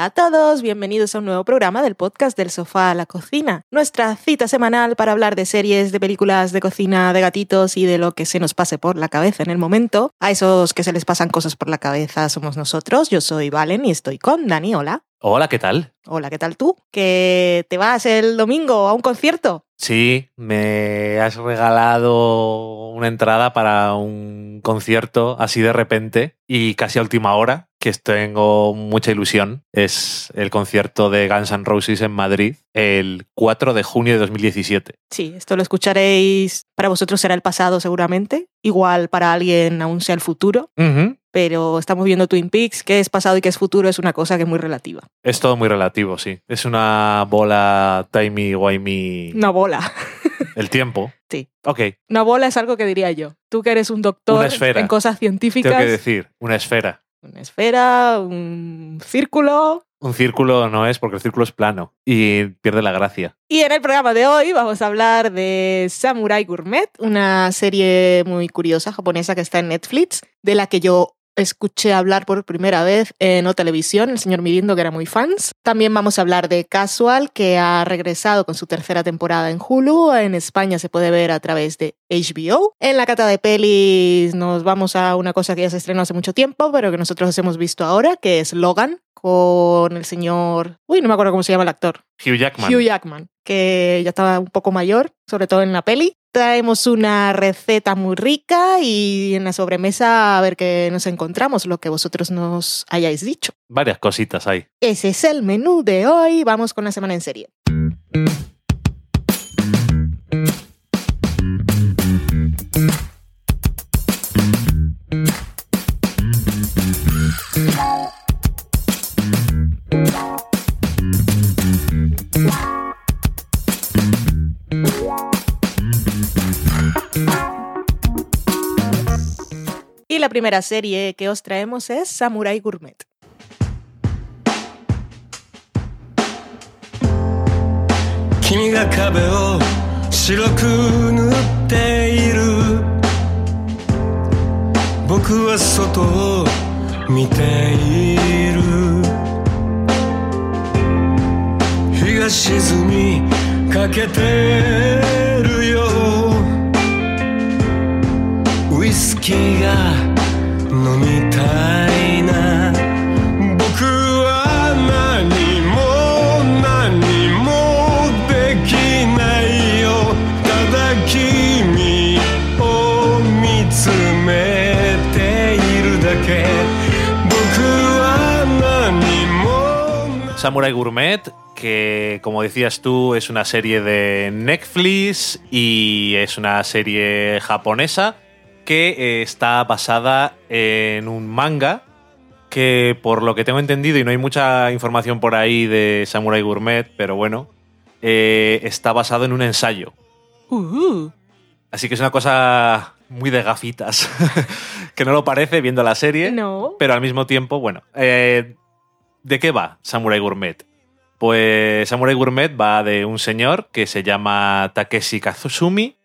Hola a todos, bienvenidos a un nuevo programa del podcast del sofá a la cocina. Nuestra cita semanal para hablar de series, de películas, de cocina, de gatitos y de lo que se nos pase por la cabeza en el momento. A esos que se les pasan cosas por la cabeza somos nosotros. Yo soy Valen y estoy con Dani. Hola. Hola, ¿qué tal? Hola, ¿qué tal tú? ¿Que te vas el domingo a un concierto? Sí, me has regalado una entrada para un concierto así de repente y casi a última hora, que tengo mucha ilusión. Es el concierto de Guns N' Roses en Madrid el 4 de junio de 2017. Sí, esto lo escucharéis, para vosotros será el pasado seguramente, igual para alguien aún sea el futuro. Pero estamos viendo Twin Peaks, que es pasado y que es futuro es una cosa que es muy relativa. Es todo muy relativo, sí. Es una bola timey-wimey. Una bola. El tiempo. Sí. Ok, Una bola es algo que diría yo. Tú que eres un doctor en cosas científicas. tengo que decir, una esfera. Una esfera, un círculo. Un círculo no es porque el círculo es plano y pierde la gracia. Y en el programa de hoy vamos a hablar de Samurai Gourmet, una serie muy curiosa japonesa que está en Netflix, de la que yo escuché hablar por primera vez en O Televisión, el señor Mirindo, que era muy fans. También vamos a hablar de Casual, que ha regresado con su tercera temporada en Hulu. En España se puede ver a través de HBO. En la cata de pelis nos vamos a una cosa que ya se estrenó hace mucho tiempo, pero que nosotros hemos visto ahora, que es Logan, con el señor... Uy, no me acuerdo cómo se llama el actor. Hugh Jackman. Hugh Jackman, que ya estaba un poco mayor, sobre todo en la peli. Traemos una receta muy rica y en la sobremesa a ver qué nos encontramos, lo que vosotros nos hayáis dicho. Varias cositas hay. Ese es el menú de hoy. Vamos con la semana en serie. primera serie que os traemos es Samurai Gourmet.「ウイスキーが」飲みたいな僕は何も何もできないよただ君を見つめているだけ僕は何も Samurai Gourmet, que como decías tú es una serie de Netflix y es una serie japonesa que eh, está basada en un manga que por lo que tengo entendido y no hay mucha información por ahí de Samurai Gourmet, pero bueno, eh, está basado en un ensayo. Uh, Así que es una cosa muy de gafitas, que no lo parece viendo la serie. no. Pero al mismo tiempo, bueno, eh, ¿de qué va Samurai Gourmet? Pues Samurai Gourmet va de un señor que se llama Takeshi Kazusumi,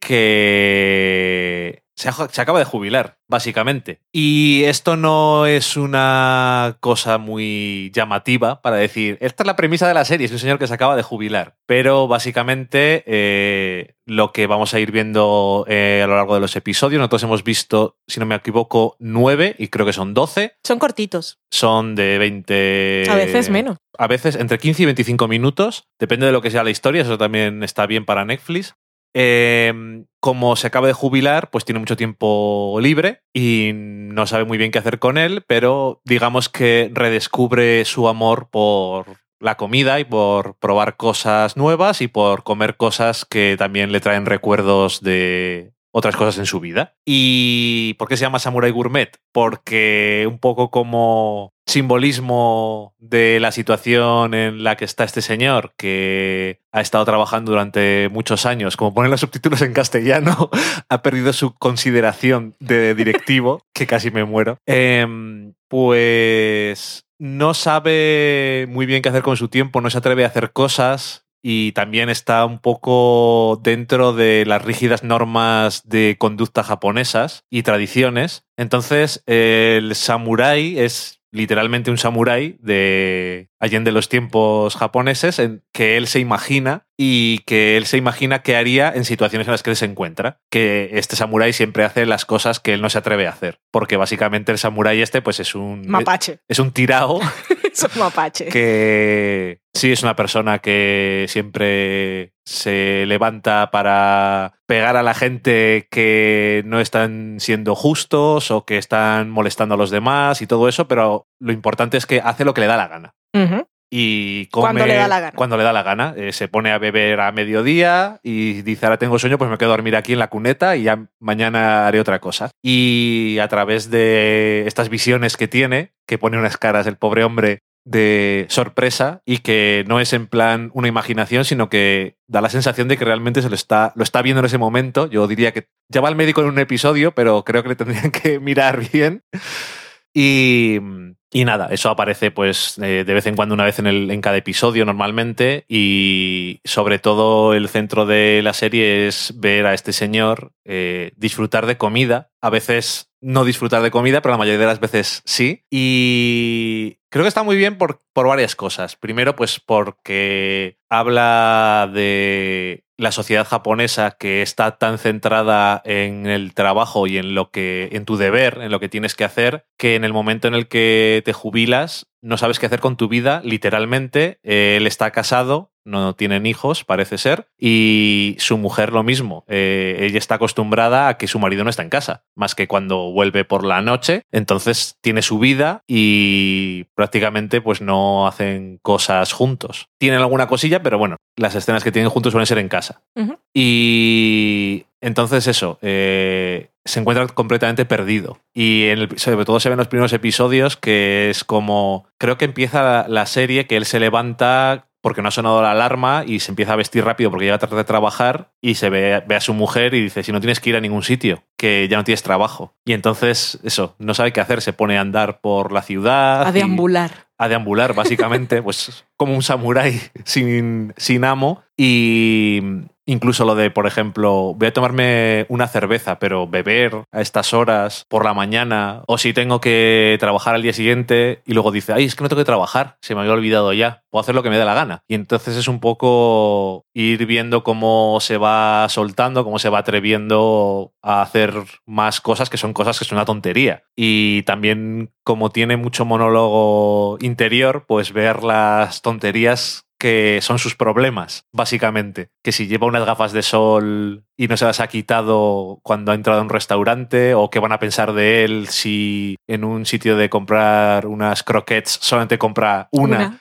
que se, acaba de jubilar, básicamente. Y esto no es una cosa muy llamativa para decir, esta es la premisa de la serie, es un señor que se acaba de jubilar. Pero básicamente eh, lo que vamos a ir viendo eh, a lo largo de los episodios, nosotros hemos visto, si no me equivoco, nueve y creo que son 12. Son cortitos. Son de 20... A veces menos. A veces entre 15 y 25 minutos. Depende de lo que sea la historia, eso también está bien para Netflix. Eh, como se acaba de jubilar, pues tiene mucho tiempo libre y no sabe muy bien qué hacer con él, pero digamos que redescubre su amor por la comida y por probar cosas nuevas y por comer cosas que también le traen recuerdos de otras cosas en su vida. ¿Y por qué se llama Samurai Gourmet? Porque un poco como simbolismo de la situación en la que está este señor, que ha estado trabajando durante muchos años, como ponen los subtítulos en castellano, ha perdido su consideración de directivo, que casi me muero. Em, pues no sabe muy bien qué hacer con su tiempo, no se atreve a hacer cosas y también está un poco dentro de las rígidas normas de conducta japonesas y tradiciones. Entonces, el samurái es literalmente un samurái de Allende los tiempos japoneses en que él se imagina y que él se imagina qué haría en situaciones en las que él se encuentra. Que este samurái siempre hace las cosas que él no se atreve a hacer. Porque básicamente el samurái este pues es un... Mapache. Es un tirao Es un mapache. que sí es una persona que siempre se levanta para pegar a la gente que no están siendo justos o que están molestando a los demás y todo eso, pero lo importante es que hace lo que le da la gana. Y come Cuando le da la gana. Cuando le da la gana. Eh, se pone a beber a mediodía y dice, ahora tengo sueño, pues me quedo a dormir aquí en la cuneta y ya mañana haré otra cosa. Y a través de estas visiones que tiene, que pone unas caras el pobre hombre de sorpresa y que no es en plan una imaginación, sino que da la sensación de que realmente se lo está, lo está viendo en ese momento. Yo diría que ya va al médico en un episodio, pero creo que le tendrían que mirar bien. Y, y nada, eso aparece pues eh, de vez en cuando, una vez en, el, en cada episodio normalmente. Y sobre todo el centro de la serie es ver a este señor eh, disfrutar de comida. A veces no disfrutar de comida, pero la mayoría de las veces sí. Y creo que está muy bien por, por varias cosas. Primero, pues porque habla de la sociedad japonesa que está tan centrada en el trabajo y en lo que en tu deber, en lo que tienes que hacer, que en el momento en el que te jubilas no sabes qué hacer con tu vida, literalmente. Él está casado, no tienen hijos, parece ser, y su mujer lo mismo. Eh, ella está acostumbrada a que su marido no está en casa, más que cuando vuelve por la noche. Entonces tiene su vida y prácticamente pues no hacen cosas juntos. Tienen alguna cosilla, pero bueno, las escenas que tienen juntos suelen ser en casa. Y entonces eso, eh, se encuentra completamente perdido. Y en el- sobre todo se ven los primeros episodios que es como, creo que empieza la, la serie que él se levanta porque no ha sonado la alarma y se empieza a vestir rápido porque llega tarde de trabajar y se ve, ve a su mujer y dice, si no tienes que ir a ningún sitio, que ya no tienes trabajo. Y entonces eso, no sabe qué hacer, se pone a andar por la ciudad. A deambular. a deambular, básicamente, pues como un samurái sin, sin amo. Y incluso lo de, por ejemplo, voy a tomarme una cerveza, pero beber a estas horas por la mañana, o si tengo que trabajar al día siguiente, y luego dice, ay, es que no tengo que trabajar, se me había olvidado ya, puedo hacer lo que me dé la gana. Y entonces es un poco ir viendo cómo se va soltando, cómo se va atreviendo a hacer más cosas que son cosas que son una tontería. Y también como tiene mucho monólogo interior, pues ver las tonterías que son sus problemas, básicamente. Que si lleva unas gafas de sol y no se las ha quitado cuando ha entrado a un restaurante, o qué van a pensar de él si en un sitio de comprar unas croquettes solamente compra una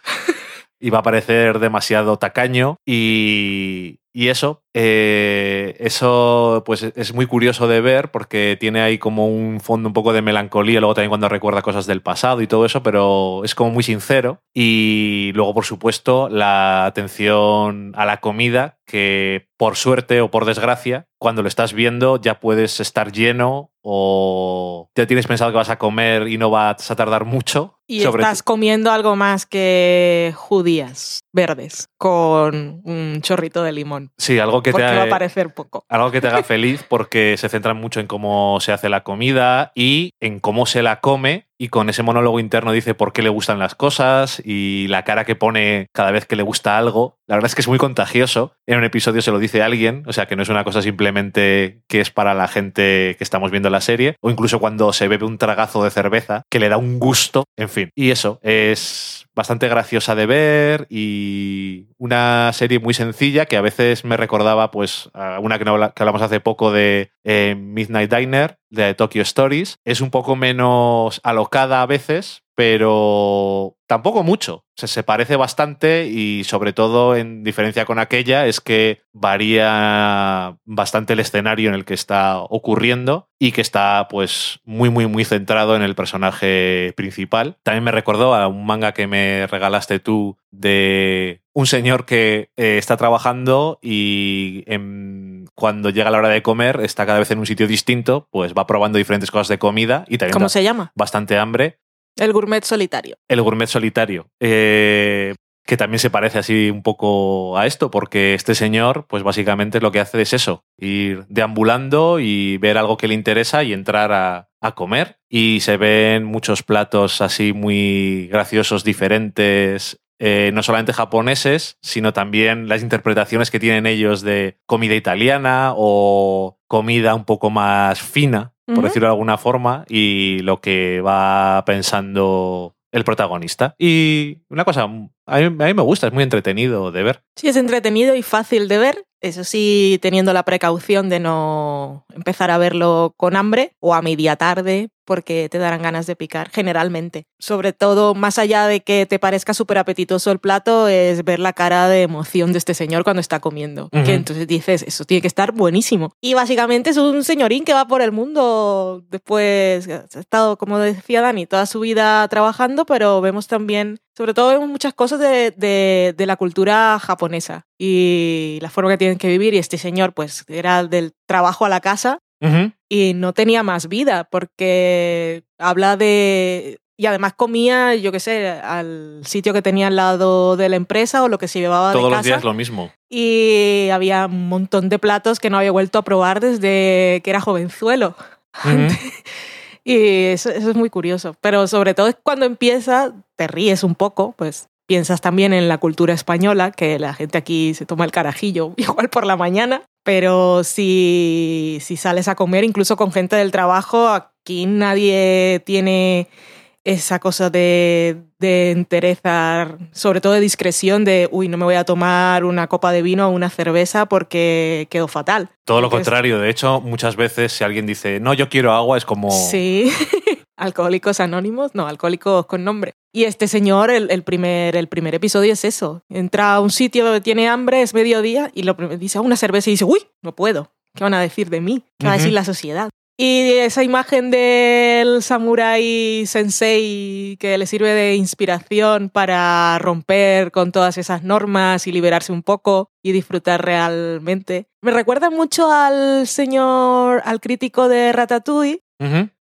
y va a parecer demasiado tacaño y, y eso, eh, eso pues es muy curioso de ver porque tiene ahí como un fondo un poco de melancolía, luego también cuando recuerda cosas del pasado y todo eso, pero es como muy sincero. Y luego por supuesto la atención a la comida que por suerte o por desgracia cuando lo estás viendo ya puedes estar lleno o ya tienes pensado que vas a comer y no vas a tardar mucho. Y sobre estás comiendo algo más que judías verdes con un chorrito de limón. Sí, algo que te va a ha- parecer poco. Algo que te haga feliz porque se centran mucho en cómo se hace la comida y en cómo se la come y con ese monólogo interno dice por qué le gustan las cosas y la cara que pone cada vez que le gusta algo. La verdad es que es muy contagioso. En un episodio se lo dice alguien, o sea que no es una cosa simplemente que es para la gente que estamos viendo la serie o incluso cuando se bebe un tragazo de cerveza que le da un gusto, en fin. Y eso es bastante graciosa de ver y una serie muy sencilla que a veces me recordaba pues a una que, hablamos hace poco de eh, Midnight Diner de Tokyo Stories. Es un poco menos alocada a veces pero tampoco mucho. Se, se parece bastante y sobre todo en diferencia con aquella es que varía bastante el escenario en el que está ocurriendo y que está pues muy muy muy centrado en el personaje principal. También me recordó a un manga que me regalaste tú de un señor que eh, está trabajando y cuando llega la hora de comer está cada vez en un sitio distinto, pues va probando diferentes cosas de comida y también ¿Cómo se llama? bastante hambre El gourmet solitario. el gourmet solitario. Eh, que también se parece así un poco a esto, porque este señor, pues básicamente lo que hace es eso, ir deambulando y ver algo que le interesa y entrar a, comer. Y se ven muchos platos así muy graciosos, diferentes, eh, no solamente japoneses, sino también las interpretaciones que tienen ellos de comida italiana o comida un poco más fina, por decirlo de alguna forma, y lo que va pensando el protagonista. Y una cosa, a mí, a mí me gusta, es muy entretenido de ver. Sí, es entretenido y fácil de ver. Eso sí, teniendo la precaución de no empezar a verlo con hambre o a media tarde, porque te darán ganas de picar, generalmente. Sobre todo, más allá de que te parezca súper apetitoso el plato, es ver la cara de emoción de este señor cuando está comiendo. Ujú. Que entonces dices, eso tiene que estar buenísimo. Y básicamente es un señorín que va por el mundo después, ha estado, como decía Dani, toda su vida trabajando, pero vemos también sobre todo vemos muchas cosas de, de- de la cultura japonesa y la forma que tienen que vivir. Y este señor, pues, era del trabajo a la casa Y no tenía más vida porque habla de... Y además comía, yo qué sé, al sitio que tenía al lado de la empresa o lo que se llevaba Todos de los casa. días lo mismo. Y había un montón de platos que no había vuelto a probar desde que era jovenzuelo. Y eso, eso es muy curioso. Pero sobre todo es cuando empieza, te ríes un poco, pues piensas también en la cultura española, que la gente aquí se toma el carajillo igual por la mañana. Pero si, si sales a comer, incluso con gente del trabajo, aquí nadie tiene esa cosa de, de entereza, sobre todo de discreción, de, uy, no me voy a tomar una copa de vino o una cerveza porque quedo fatal. Todo lo Entonces, contrario. De hecho, muchas veces si alguien dice, no, yo quiero agua, es como... Sí. Alcohólicos Anónimos, no, Alcohólicos con nombre. Y este señor, el, el primer, el primer episodio es eso. Entra a un sitio, tiene hambre, es mediodía y lo dice "Ah, una cerveza y dice, uy, no puedo. ¿Qué van a decir de mí? ¿Qué va a decir la sociedad? Y esa imagen del samurái sensei que le sirve de inspiración para romper con todas esas normas y liberarse un poco y disfrutar realmente. Me recuerda mucho al señor, al crítico de Ratatouille,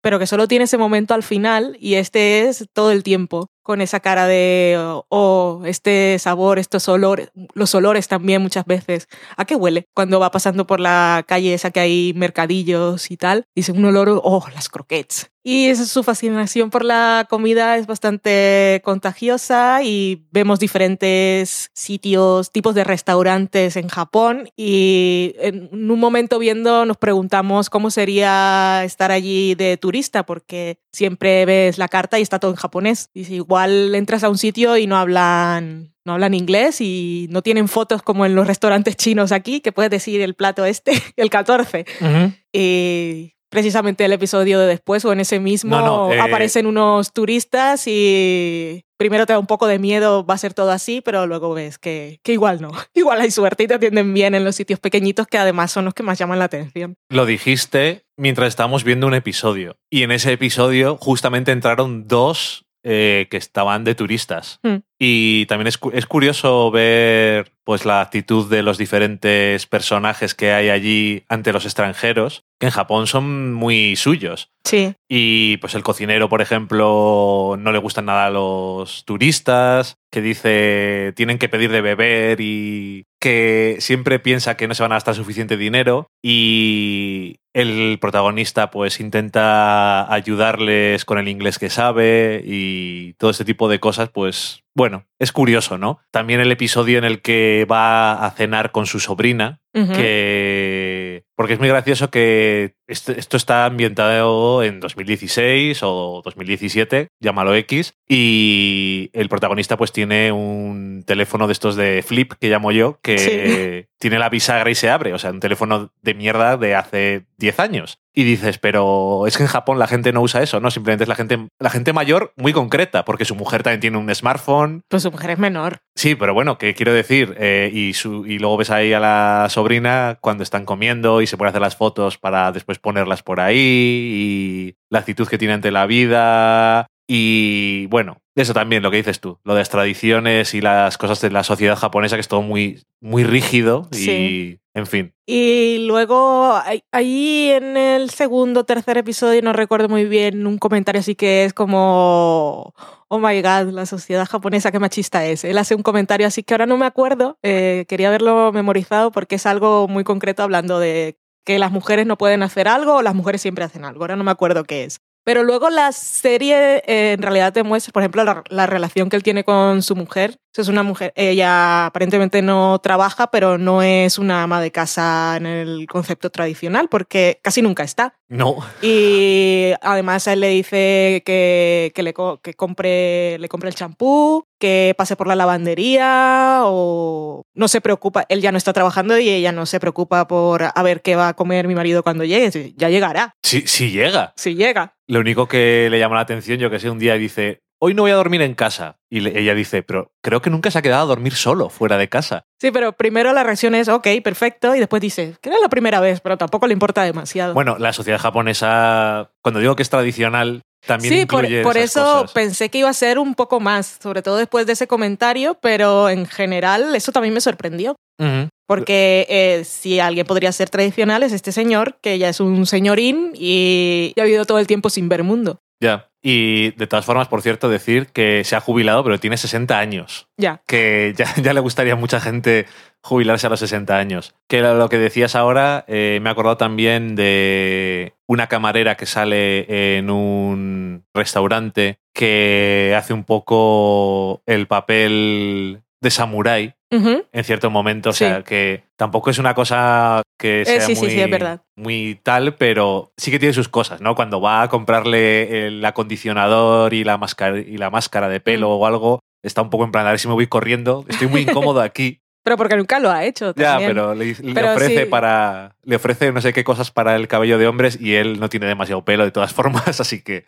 pero que solo tiene ese momento al final y este es todo el tiempo con esa cara de oh, este sabor, estos olores, los olores también muchas veces. ¿A qué huele? Cuando va pasando por la calle esa que hay mercadillos y tal, dice un olor, oh, las croquettes. Y su fascinación por la comida es bastante contagiosa y vemos diferentes sitios, tipos de restaurantes en Japón y en un momento viendo nos preguntamos cómo sería estar allí de turista porque siempre ves la carta y está todo en japonés. Y si igual entras a un sitio y no hablan no hablan inglés y no tienen fotos como en los restaurantes chinos aquí, que puedes decir el plato este, el 14. Ujú. Y precisamente el episodio de después o en ese mismo No, no, eh, aparecen unos turistas y primero te da un poco de miedo, va a ser todo así, pero luego ves que, que igual no. Igual hay suerte y te atienden bien en los sitios pequeñitos que además son los que más llaman la atención. Lo dijiste mientras estábamos viendo un episodio. Y en ese episodio justamente entraron dos eh, que estaban de turistas. Hmm. Y también es, es curioso ver pues la actitud de los diferentes personajes que hay allí ante los extranjeros, que en Japón son muy suyos. Sí, Y pues el cocinero, por ejemplo, no le gustan nada a los turistas, que dice tienen que pedir de beber y que siempre piensa que no se van a gastar suficiente dinero y el protagonista pues intenta ayudarles con el inglés que sabe y todo este tipo de cosas pues bueno, es curioso, ¿no? También el episodio en el que va a cenar con su sobrina, que porque es muy gracioso que esto, esto está ambientado en 2016 o 2017, llámalo X, y el protagonista pues tiene un teléfono de estos de flip que llamo yo, que Sí. tiene la bisagra y se abre, o sea, un teléfono de mierda de hace 10 años. Y dices, pero es que en Japón la gente no usa eso, ¿no? Simplemente es la gente, la gente mayor muy concreta, porque su mujer también tiene un smartphone, pues su mujer es menor. Sí, pero bueno, que quiero decir, eh, y, su, y luego ves ahí a la sobrina cuando están comiendo y se puede hacer las fotos para después ponerlas por ahí y la actitud que tiene ante la vida y bueno, eso también lo que dices tú, lo de las tradiciones y las cosas de la sociedad japonesa que es todo muy, muy rígido y Sí. En fin. Y luego, ahí- en el segundo tercer episodio, no recuerdo muy bien, un comentario así que es como, oh my god, la sociedad japonesa, qué machista es. Él hace un comentario así que ahora no me acuerdo, eh, quería haberlo memorizado porque es algo muy concreto hablando de que las mujeres no pueden hacer algo o las mujeres siempre hacen algo, ahora no me acuerdo qué es. Pero luego la serie eh, en realidad te muestra, por ejemplo, la, la relación que él tiene con su mujer. Es una mujer, ella aparentemente no trabaja, pero no es una ama de casa en el concepto tradicional, porque casi nunca está. No. Y además a él le dice que, que le, que compre, le compre el champú, que pase por la lavandería o no se preocupa. Él ya no está trabajando y ella no se preocupa por a ver qué va a comer mi marido cuando llegue. Ya llegará, Si, si llega. si llega. Lo único que le llama la atención, yo que sé, un día dice, hoy no voy a dormir en casa. Y le- ella dice, pero creo que nunca se ha quedado a dormir solo fuera de casa. Sí, pero primero la reacción es, ok, perfecto, y después dice, que era la primera vez, pero tampoco le importa demasiado. Bueno, la sociedad japonesa, cuando digo que es tradicional, también sí, por, incluye por esas eso cosas. pensé que iba a ser un poco más, sobre todo después de ese comentario, pero en general eso también me sorprendió. Porque eh, si alguien podría ser tradicional es este señor, que ya es un señorín y, y ha vivido todo el tiempo sin ver mundo. Ya. Y de todas formas, por cierto, decir que se ha jubilado, pero tiene 60 años. Ya. Que ya, ya le gustaría a mucha gente jubilarse a los 60 años. Que lo lo que decías ahora, eh, me he acordado también de una camarera que sale en un restaurante que hace un poco el papel de samurái en cierto momento. O Sí. sea, que tampoco es una cosa que Eh, sea sí, sí, muy, sí, es verdad. muy tal, pero sí que tiene sus cosas, ¿no? Cuando va a comprarle el acondicionador y la máscara, y la máscara de pelo Mm. o algo, está un poco en plan, a ver si me voy corriendo. Estoy muy incómodo aquí. Pero porque nunca lo ha hecho. ya, también. pero le, le Pero ofrece sí. para. Le ofrece no sé qué cosas para el cabello de hombres y él no tiene demasiado pelo de todas formas, así que.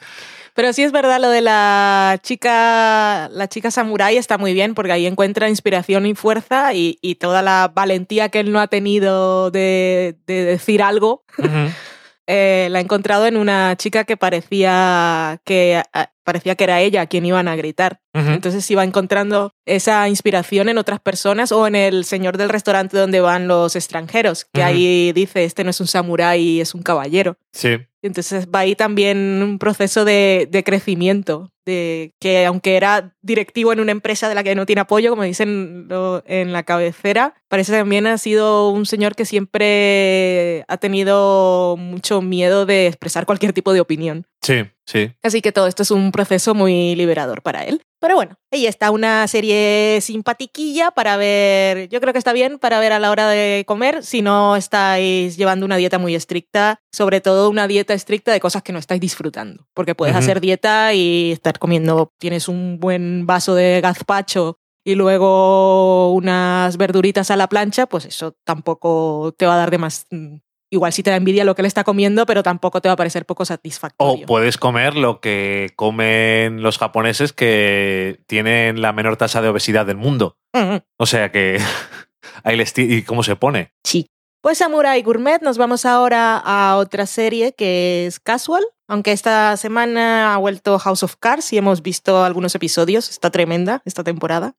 Pero sí es verdad lo de la chica, la chica samurái está muy bien porque ahí encuentra inspiración y fuerza y, y toda la valentía que él no ha tenido de, de decir algo eh, la he encontrado en una chica que parecía que parecía que era ella a quien iban a gritar. Entonces iba encontrando esa inspiración en otras personas o en el señor del restaurante donde van los extranjeros, que ahí dice, este no es un samurái, es un caballero. Sí. Entonces va ahí también un proceso de, de crecimiento, de que aunque era directivo en una empresa de la que no tiene apoyo, como dicen lo- en la cabecera, parece que también ha sido un señor que siempre ha tenido mucho miedo de expresar cualquier tipo de opinión. Sí, sí. Así que todo esto es un proceso muy liberador para él. Pero bueno, ahí está una serie simpatiquilla para ver, yo creo que está bien para ver a la hora de comer si no estáis llevando una dieta muy estricta, sobre todo una dieta estricta de cosas que no estáis disfrutando, porque puedes Ujú. hacer dieta y estar comiendo, tienes un buen vaso de gazpacho y luego unas verduritas a la plancha, pues eso tampoco te va a dar de más... mm, Igual sí te da envidia lo que él está comiendo, pero tampoco te va a parecer poco O satisfactorio. puedes comer lo que comen los japoneses que tienen la menor tasa de obesidad del mundo. Mm, O sea que ahí les ¿Y cómo se pone? Sí. Pues Samurai Gourmet, nos vamos ahora a otra serie que es Casual, aunque esta semana ha vuelto House of Cards y hemos visto algunos episodios, está tremenda esta temporada,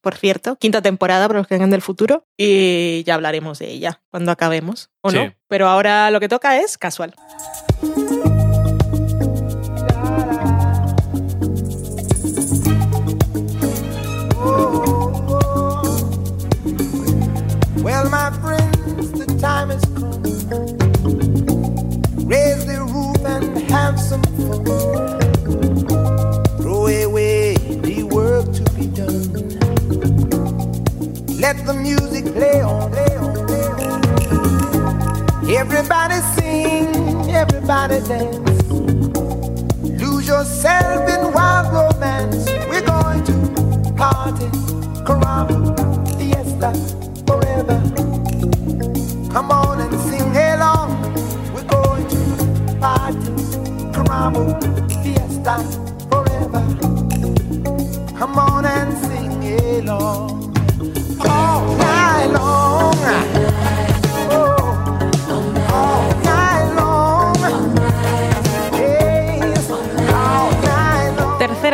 por cierto, quinta temporada para los que vengan del futuro y ya hablaremos de ella cuando acabemos, ¿o Sí. no? Pero ahora lo que toca es Casual. Well, my friends, the time has Throw away the work to be done. Let the music play on, play on, play on. Everybody sing, everybody dance. Lose yourself in wild romance. We're going to party, fiesta, forever.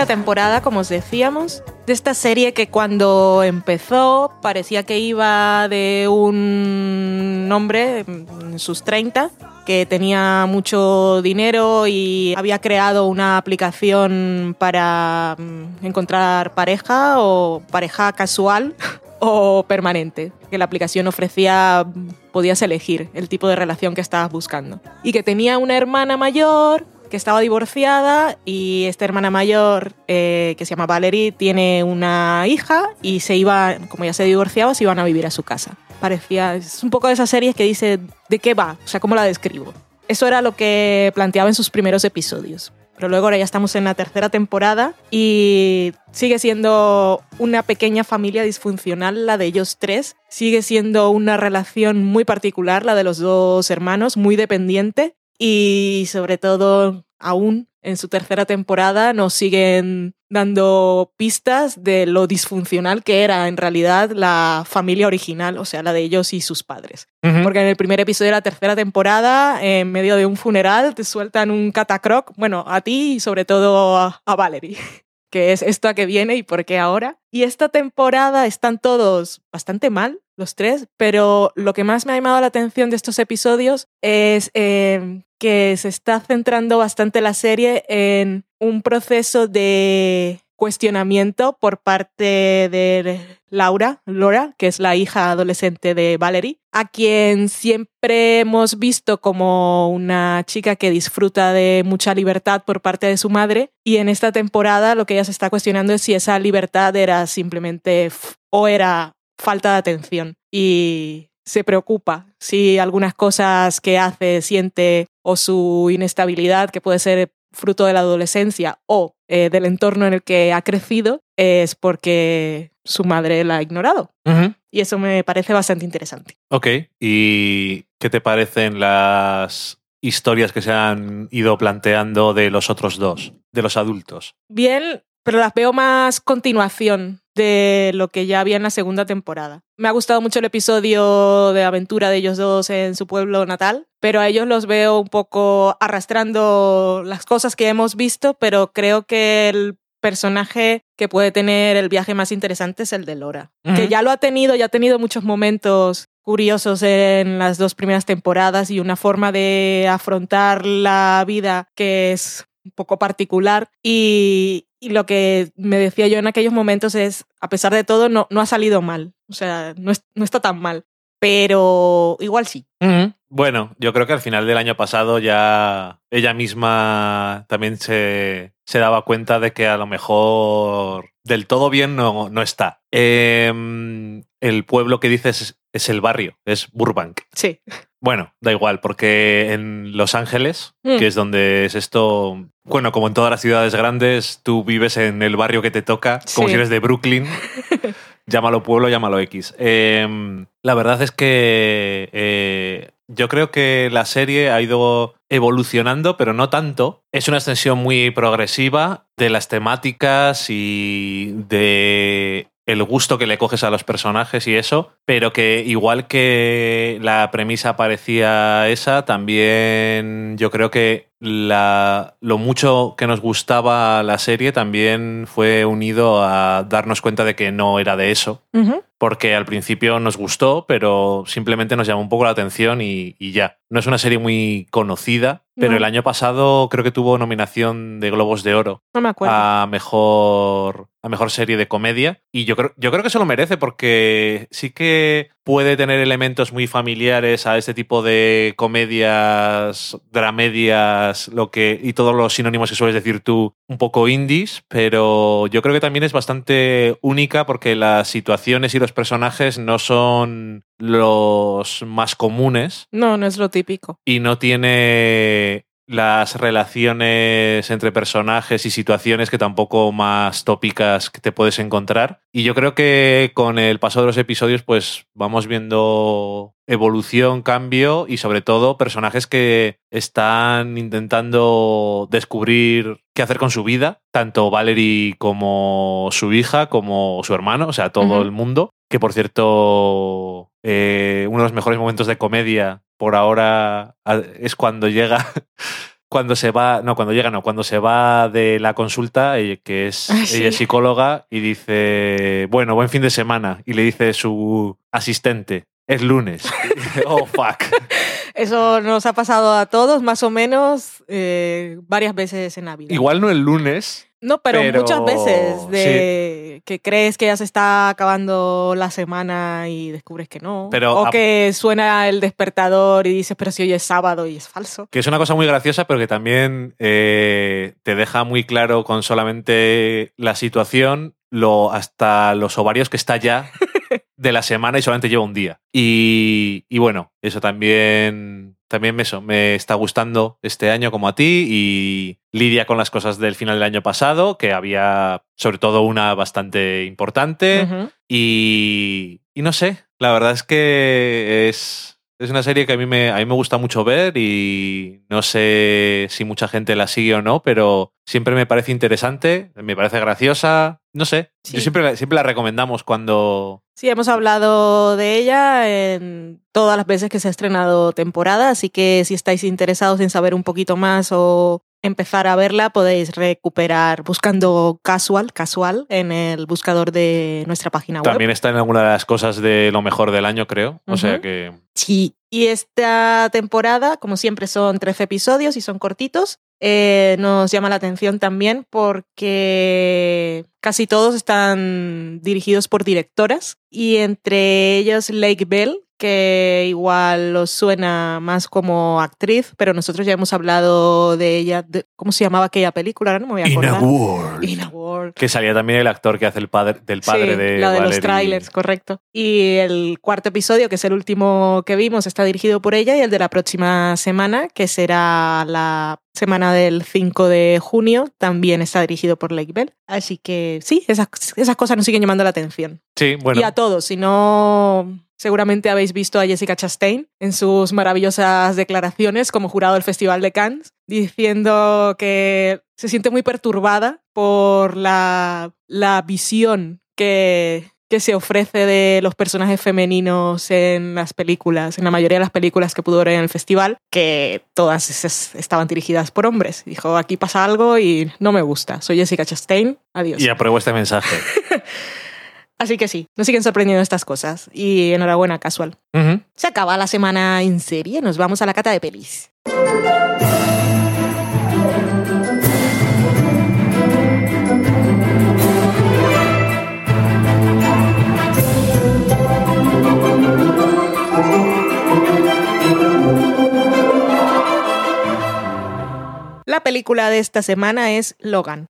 Temporada, como os decíamos, de esta serie que cuando empezó parecía que iba de un hombre en sus 30 que tenía mucho dinero y había creado una aplicación para mm, encontrar pareja o pareja casual o permanente, que la aplicación ofrecía, podías elegir el tipo de relación que estabas buscando. Y que tenía una hermana mayor que estaba divorciada y esta hermana mayor, eh, que se llama Valerie, tiene una hija y se iba, como ya se divorciaba, se iban a vivir a su casa. Parecía, es un poco de esas series que dice, ¿de qué va? O sea, ¿cómo la describo? Eso era lo que planteaba en sus primeros episodios. Pero luego ahora ya estamos en la tercera temporada y sigue siendo una pequeña familia disfuncional la de ellos tres. Sigue siendo una relación muy particular la de los dos hermanos, muy dependiente y sobre todo aún en su tercera temporada nos siguen dando pistas de lo disfuncional que era en realidad la familia original, o sea, la de ellos y sus padres. Porque en el primer episodio de la tercera temporada, en medio de un funeral, te sueltan un catacroc, bueno, a ti y sobre todo a, a Valerie, que es esto a que viene y por qué ahora. Y esta temporada están todos bastante mal, los tres, pero lo que más me ha llamado la atención de estos episodios es eh, que se está centrando bastante la serie en un proceso de cuestionamiento por parte de Laura, Laura, que es la hija adolescente de Valerie, a quien siempre hemos visto como una chica que disfruta de mucha libertad por parte de su madre. Y en esta temporada lo que ella se está cuestionando es si esa libertad era simplemente o era falta de atención y se preocupa si algunas cosas que hace, siente o su inestabilidad, que puede ser fruto de la adolescencia o eh, del entorno en el que ha crecido, es porque su madre la ha ignorado. Y eso me parece bastante interesante. Ok. ¿Y qué te parecen las historias que se han ido planteando de los otros dos, de los adultos? Bien, pero las veo más continuación de lo que ya había en la segunda temporada. Me ha gustado mucho el episodio de aventura de ellos dos en su pueblo natal, pero a ellos los veo un poco arrastrando las cosas que hemos visto, pero creo que el personaje que puede tener el viaje más interesante es el de Lora, que ya lo ha tenido, ya ha tenido muchos momentos curiosos en las dos primeras temporadas y una forma de afrontar la vida que es un poco particular y, y lo que me decía yo en aquellos momentos es, a pesar de todo, no, no ha salido mal, o sea, no, es- no está tan mal, pero igual sí. Bueno, yo creo que al final del año pasado ya ella misma también se, se daba cuenta de que a lo mejor del todo bien no, no está. Em, el pueblo que dices es, es el barrio, es Burbank. Sí, Bueno, da igual, porque en Los Ángeles, Mm. que es donde es esto, bueno, como en todas las ciudades grandes, tú vives en el barrio que te toca, como Sí. si eres de Brooklyn. llámalo pueblo, llámalo X. Eh, la verdad es que eh, yo creo que la serie ha ido evolucionando, pero no tanto. Es una extensión muy progresiva de las temáticas y de el gusto que le coges a los personajes y eso, pero que igual que la premisa parecía esa, también yo creo que la, lo mucho que nos gustaba la serie también fue unido a darnos cuenta de que no era de eso, porque al principio nos gustó, pero simplemente nos llamó un poco la atención y, y ya. No es una serie muy conocida, pero No. el año pasado creo que tuvo nominación de Globos de Oro no me acuerdo. a mejor a mejor serie de comedia y yo creo yo creo que se lo merece porque sí que puede tener elementos muy familiares a este tipo de comedias dramedias lo que y todos los sinónimos que sueles decir tú un poco indies pero yo creo que también es bastante única porque las situaciones y los personajes no son los más comunes No, no es lo típico. y no tiene las relaciones entre personajes y situaciones que tampoco más tópicas que te puedes encontrar. Y yo creo que con el paso de los episodios pues vamos viendo evolución, cambio y sobre todo personajes que están intentando descubrir qué hacer con su vida, tanto Valerie como su hija, como su hermano, o sea, todo el mundo. Que por cierto, eh, uno de los mejores momentos de comedia por ahora es cuando llega cuando se va, no, cuando llega, no, cuando se va de la consulta, ella- que es, Ah, sí. ella es psicóloga, y dice, bueno, buen fin de semana. Y le dice su asistente, es lunes. Oh, fuck. Eso nos ha pasado a todos, más o menos, eh, varias veces en la vida. Igual no el lunes. No, pero, pero- muchas veces de que crees que ya se está acabando la semana y descubres que no. Pero o a- que suena el despertador y dices, pero si hoy es sábado y es falso. Que es una cosa muy graciosa, pero que también eh, te deja muy claro con solamente la situación, lo, hasta los ovarios que está ya de la semana y solamente lleva un día. Y, y bueno, eso también, también me, eso, me está gustando este año como a ti y lidia con las cosas del final del año pasado, que había sobre todo una bastante importante. Y, y no sé, la verdad es que es, es una serie que a mí, me, a mí me gusta mucho ver y no sé si mucha gente la sigue o no, pero siempre me parece interesante, me parece graciosa, no sé. Sí. Yo siempre, la- siempre la recomendamos cuando... Sí, hemos hablado de ella en todas las veces que se ha estrenado temporada, así que si estáis interesados en saber un poquito más o empezar a verla, podéis recuperar buscando casual, casual, en el buscador de nuestra página web. También está en alguna de las cosas de lo mejor del año, creo. O sea que... Sí. Y esta temporada, como siempre, son 13 episodios y son cortitos. Eh, nos llama la atención también porque casi todos están dirigidos por directoras y entre ellos Lake Bell, que igual os suena más como actriz, pero nosotros ya hemos hablado de ella. de- ¿Cómo se llamaba aquella película? Ahora no me voy a acordar. World. In a World. Que salía también el actor que hace el padre del padre Sí, de la de los Valerie. trailers, correcto. Y el cuarto episodio, que es el último que vimos, está dirigido por ella y el de la próxima semana, que será la semana del 5 de junio, también está dirigido por Lake Bell. Así que sí, esas, esas cosas nos siguen llamando la atención. Sí, bueno. Y a todos, si no... Seguramente habéis visto a Jessica Chastain en sus maravillosas declaraciones como jurado del Festival de Cannes, diciendo que se siente muy perturbada por la, la visión que, que se ofrece de los personajes femeninos en las películas, en la mayoría de las películas que pudo ver en el festival, que todas estaban dirigidas por hombres. Dijo, aquí pasa algo y no me gusta. Soy Jessica Chastain, adiós. Y apruebo este mensaje. Así que sí, nos siguen sorprendiendo estas cosas. Y enhorabuena, casual. Se acaba la semana en serie, nos vamos a la cata de pelis. La película de esta semana es Logan.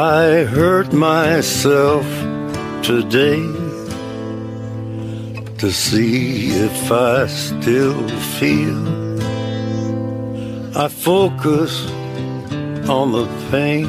I hurt myself today to see if I still feel. I focus on the pain,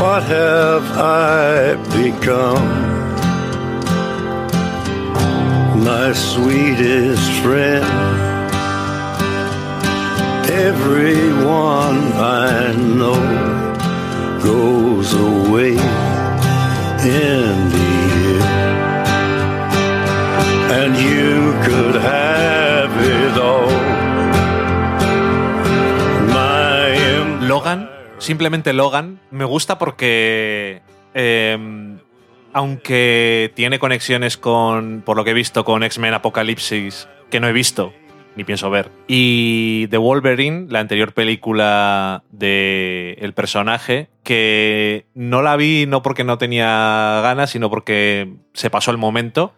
What have I become? My sweetest friend everyone I know goes away in the end. And you could have it all. Simplemente Logan, me gusta porque. eh, aunque tiene conexiones con. Por lo que he visto, con X-Men Apocalipsis, que no he visto, ni pienso ver. Y The Wolverine, la anterior película de el personaje, que no la vi no porque no tenía ganas, sino porque se pasó el momento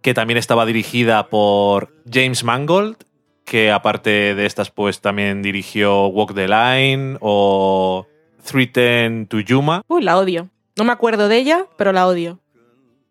que también estaba dirigida por James Mangold, que aparte de estas, pues también dirigió Walk the Line o 310 to Yuma. Uy, la odio. No me acuerdo de ella, pero la odio.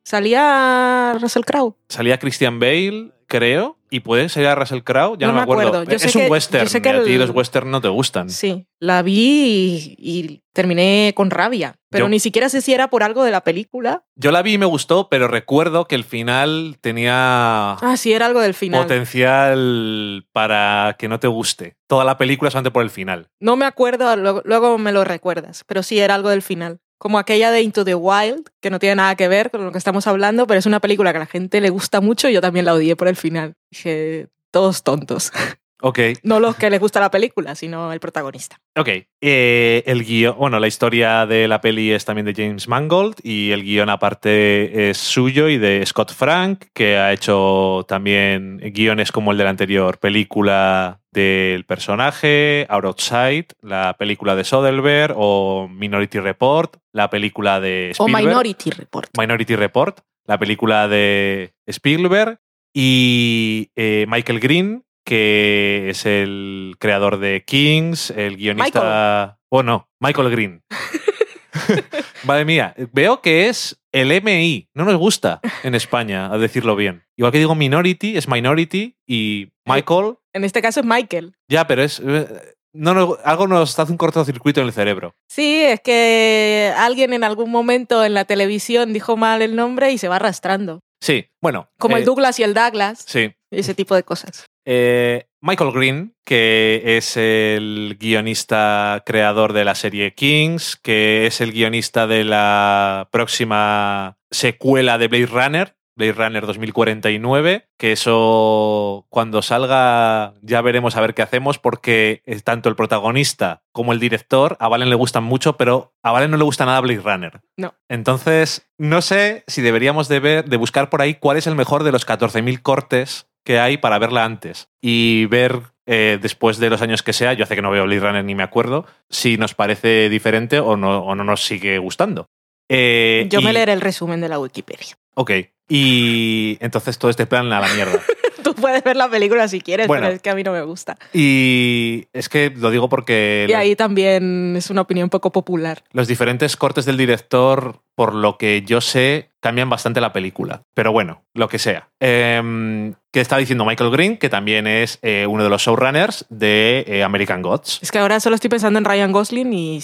Salía Russell Crowe. Salía Christian Bale, creo, y puede salir a Russell Crowe, ya no, No me acuerdo. acuerdo. Yo sé es un que- yo western, sé que y a ti el- los western no te gustan. Sí, la vi y, y terminé con rabia. Pero Yo- ni siquiera sé si era por algo de la película. Yo la vi y me gustó, pero recuerdo que el final tenía Ah, sí, era algo del final. potencial para que no te guste. Toda la película solamente por el final. No me acuerdo, luego, luego me lo recuerdas, pero sí era algo del final. Como aquella de Into the Wild, que no tiene nada que ver con lo que estamos hablando, pero es una película que a la gente le gusta mucho y yo también la odié por el final. Dije, todos tontos. Ok, No los que les gusta la película, sino el protagonista. ok. Eh, el guion, bueno, la historia de la peli es también de James Mangold y el guion aparte es suyo y de Scott Frank, que ha hecho también guiones como el de la anterior película del personaje, Outside, la película de Soderbergh o Minority Report, la película de O Spielberg. Minority Report. Minority Report, la película de Spielberg, y eh, Michael Green, que es el creador de Kings, el guionista... Oh, no, Michael Green. Madre mía, veo que es el MI, no nos gusta en España, a decirlo bien. Igual que digo Minority, es Minority, y Michael, En este caso es Michael. ya, pero es... eh, No, algo nos hace un cortocircuito en el cerebro. Sí, es que alguien en algún momento en la televisión dijo mal el nombre y se va arrastrando. Sí, bueno. Como eh, el Douglas y el Douglas, Sí, ese tipo de cosas. Eh, Michael Green, que es el guionista creador de la serie Kings, que es el guionista de la próxima secuela de Blade Runner, Blade Runner 2049, que eso cuando salga ya veremos a ver qué hacemos porque eh, tanto el protagonista como el director a Valen le gustan mucho, pero a Valen no le gusta nada Blade Runner. No. Entonces, no sé si deberíamos de ver, de buscar por ahí cuál es el mejor de los 14.000 cortes que hay para verla antes y ver eh, después de los años que sea, yo hace que no veo Blade Runner ni me acuerdo, si nos parece diferente o no, o no nos sigue gustando. Eh, Yo me leeré el resumen de la Wikipedia. Ok. Y entonces todo este plan a la mierda. Tú puedes ver la película si quieres, Bueno. pero es que a mí no me gusta. Y es que lo digo porque Y los- ahí también es una opinión poco popular. los diferentes cortes del director, por lo que yo sé, cambian bastante la película. Pero bueno, lo que sea. Eh, ¿Qué está diciendo Michael Green? Que también es eh, uno de los showrunners de eh, American Gods. Es que ahora solo estoy pensando en Ryan Gosling y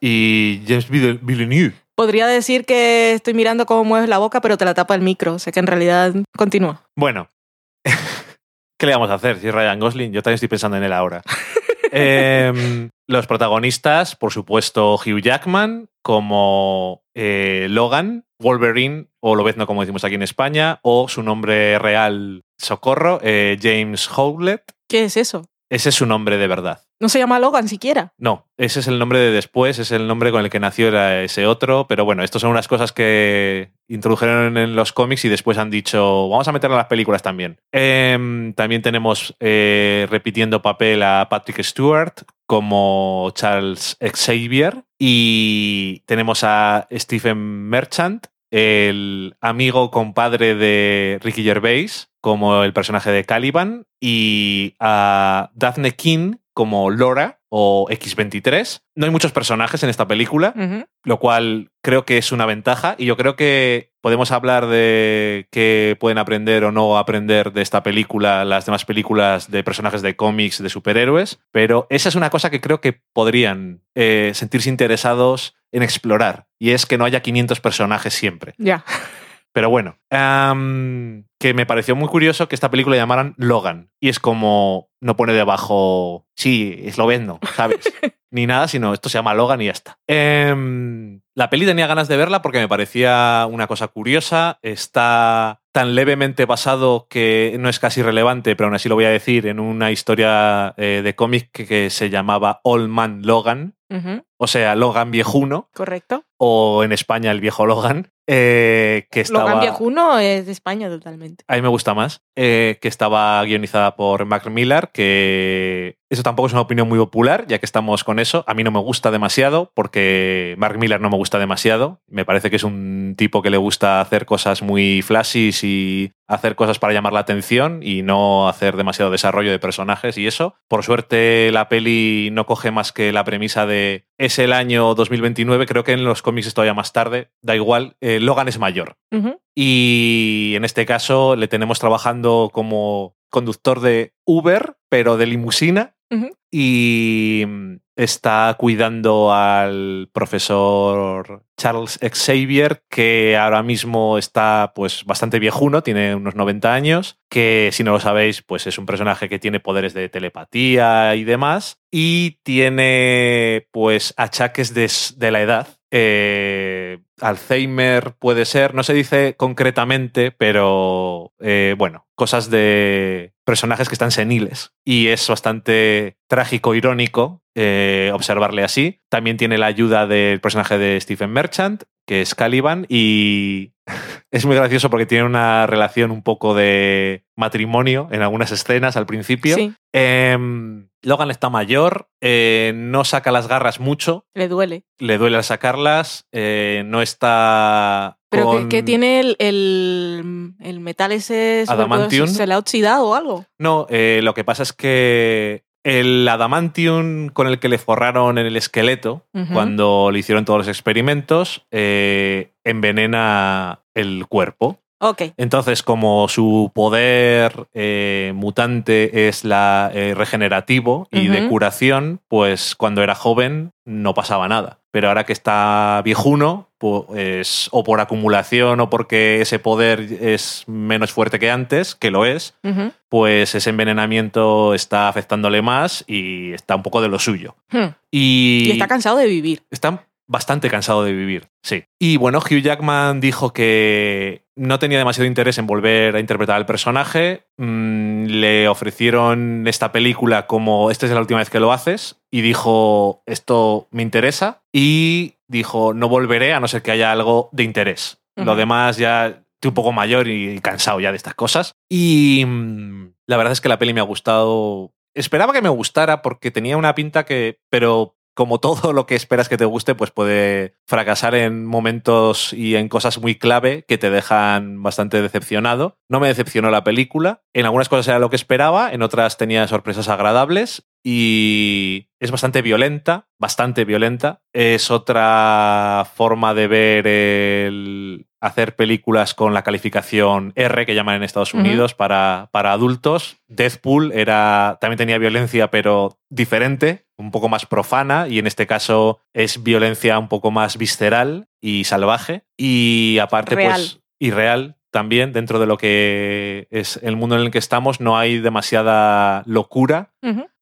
Y James Vill- Villeneuve. podría decir que estoy mirando cómo mueves la boca, pero te la tapa el micro. O sea que en realidad continúa. Bueno, ¿qué le vamos a hacer si es Ryan Gosling? Yo también estoy pensando en él ahora. Em, los protagonistas, por supuesto, Hugh Jackman como eh, Logan, Wolverine, o Lobezno como decimos aquí en España, o su nombre real, Socorro, eh, James Howlett. ¿Qué es eso? Ese es su nombre de verdad. No se llama Logan siquiera. No, ese es el nombre de después, es el nombre con el que nació era ese otro, pero bueno, estas son unas cosas que introdujeron en los cómics y después han dicho, vamos a meterlo en las películas también. Em, también tenemos eh, repitiendo papel a Patrick Stewart como Charles Xavier y tenemos a Stephen Merchant, el amigo compadre de Ricky Gervais como el personaje de Caliban y a Daphne King como Laura o X23. No hay muchos personajes en esta película, lo cual creo que es una ventaja y yo creo que podemos hablar de qué pueden aprender o no aprender de esta película las demás películas de personajes de cómics de superhéroes, pero esa es una cosa que creo que podrían eh, sentirse interesados en explorar y es que no haya 500 personajes siempre. Ya. Pero bueno, am, que me pareció muy curioso que esta película llamaran Logan. Y es como, no pone debajo, sí, es lo vendo, ¿sabes? Ni nada, sino esto se llama Logan y ya está. Em, la peli tenía ganas de verla porque me parecía una cosa curiosa. Está tan levemente basado que no es casi relevante, pero aún así lo voy a decir, en una historia eh, de cómic que, que se llamaba Old Man Logan. O sea, Logan viejuno, Correcto. o en España el viejo Logan, eh, que estaba... Logan Viejuno es de España totalmente. A mí me gusta más, eh, que estaba guionizada por Mark Millar, que eso tampoco es una opinión muy popular, ya que estamos con eso. A mí no me gusta demasiado, porque Mark Millar no me gusta demasiado. Me parece que es un tipo que le gusta hacer cosas muy flashy y hacer cosas para llamar la atención y no hacer demasiado desarrollo de personajes y eso. Por suerte la peli no coge más que la premisa de es el año 2029, creo que en los cómics es todavía más tarde, da igual, eh, Logan es mayor. Y en este caso le tenemos trabajando como conductor de Uber, pero de limusina. Y está cuidando al profesor Charles Xavier, que ahora mismo está pues bastante viejuno, tiene unos 90 años, que si no lo sabéis, pues es un personaje que tiene poderes de telepatía y demás, y tiene pues achaques de, de la edad. Eh, Alzheimer puede ser, no se dice concretamente, pero eh, bueno, cosas de personajes que están seniles. Y es bastante trágico, irónico eh, observarle así. También tiene la ayuda del personaje de Stephen Merchant, que es Caliban, y es muy gracioso porque tiene una relación un poco de matrimonio en algunas escenas al principio. Sí, Em, Logan está mayor, eh, no saca las garras mucho, le duele. le duele al sacarlas, eh, no está. Pero con- que, que tiene el, el, el metal ese Adamantium. ¿Se le ha oxidado o algo? No, eh, lo que pasa es que el adamantium con el que le forraron en el esqueleto, cuando le hicieron todos los experimentos, eh, envenena el cuerpo. Ok. Entonces, como su poder eh, mutante es la eh, regenerativo y de curación, pues cuando era joven no pasaba nada. Pero ahora que está viejuno, pues o por acumulación o porque ese poder es menos fuerte que antes, que lo es, pues ese envenenamiento está afectándole más y está un poco de lo suyo. Hmm. Y, Y está cansado de vivir. está bastante cansado de vivir, sí. Y bueno, Hugh Jackman dijo que no tenía demasiado interés en volver a interpretar al personaje. Mm, le ofrecieron esta película como esta es la última vez que lo haces y dijo esto me interesa y dijo no volveré a no ser que haya algo de interés. Lo demás ya estoy un poco mayor y cansado ya de estas cosas. Y mm, la verdad es que la peli me ha gustado. Esperaba que me gustara porque tenía una pinta que, pero como todo lo que esperas que te guste, pues puede fracasar en momentos y en cosas muy clave que te dejan bastante decepcionado. No me decepcionó la película. En algunas cosas era lo que esperaba, en otras tenía sorpresas agradables y es bastante violenta, bastante violenta. Es otra forma de ver el hacer películas con la calificación R que llaman en Estados. Unidos para, para adultos. Deathpool era, también tenía violencia, pero diferente, un poco más profana, y en este caso es violencia un poco más visceral y salvaje. Y aparte, Real. pues, y real también, dentro de lo que es el mundo en el que estamos, no hay demasiada locura.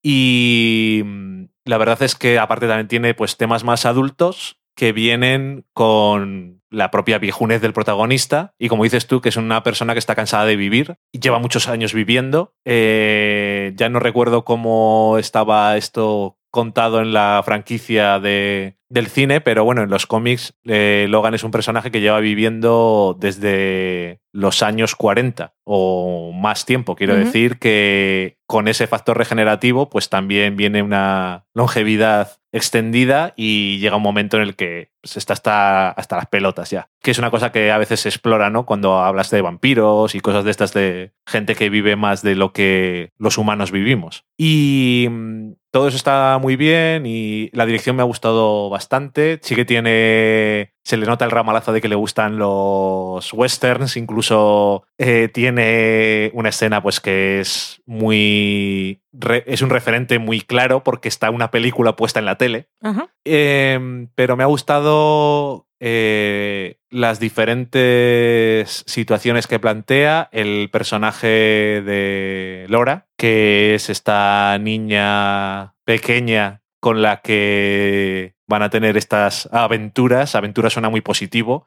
Y mm, la verdad es que aparte también tiene pues temas más adultos que vienen con la propia viejunez del protagonista y como dices tú que es una persona que está cansada de vivir lleva muchos años viviendo Eh, ya no recuerdo cómo estaba esto contado en la franquicia de, del cine, pero bueno, en los cómics eh, Logan es un personaje que lleva viviendo desde los años 40 o más tiempo. Quiero decir que con ese factor regenerativo, pues también viene una longevidad extendida y llega un momento en el que se está hasta, hasta las pelotas ya. Que es una cosa que a veces se explora, ¿no? Cuando hablas de vampiros y cosas de estas de gente que vive más de lo que los humanos vivimos. Y mm, todo eso está muy bien y la dirección me ha gustado bastante. Sí que tiene. Se le nota el ramalazo de que le gustan los westerns. Incluso eh, tiene una escena, pues, que es muy. re- es un referente muy claro porque está una película puesta en la tele. Eh, pero me ha gustado eh, las diferentes situaciones que plantea el personaje de Laura, que es esta niña pequeña con la que van a tener estas aventuras. Aventura suena muy positivo.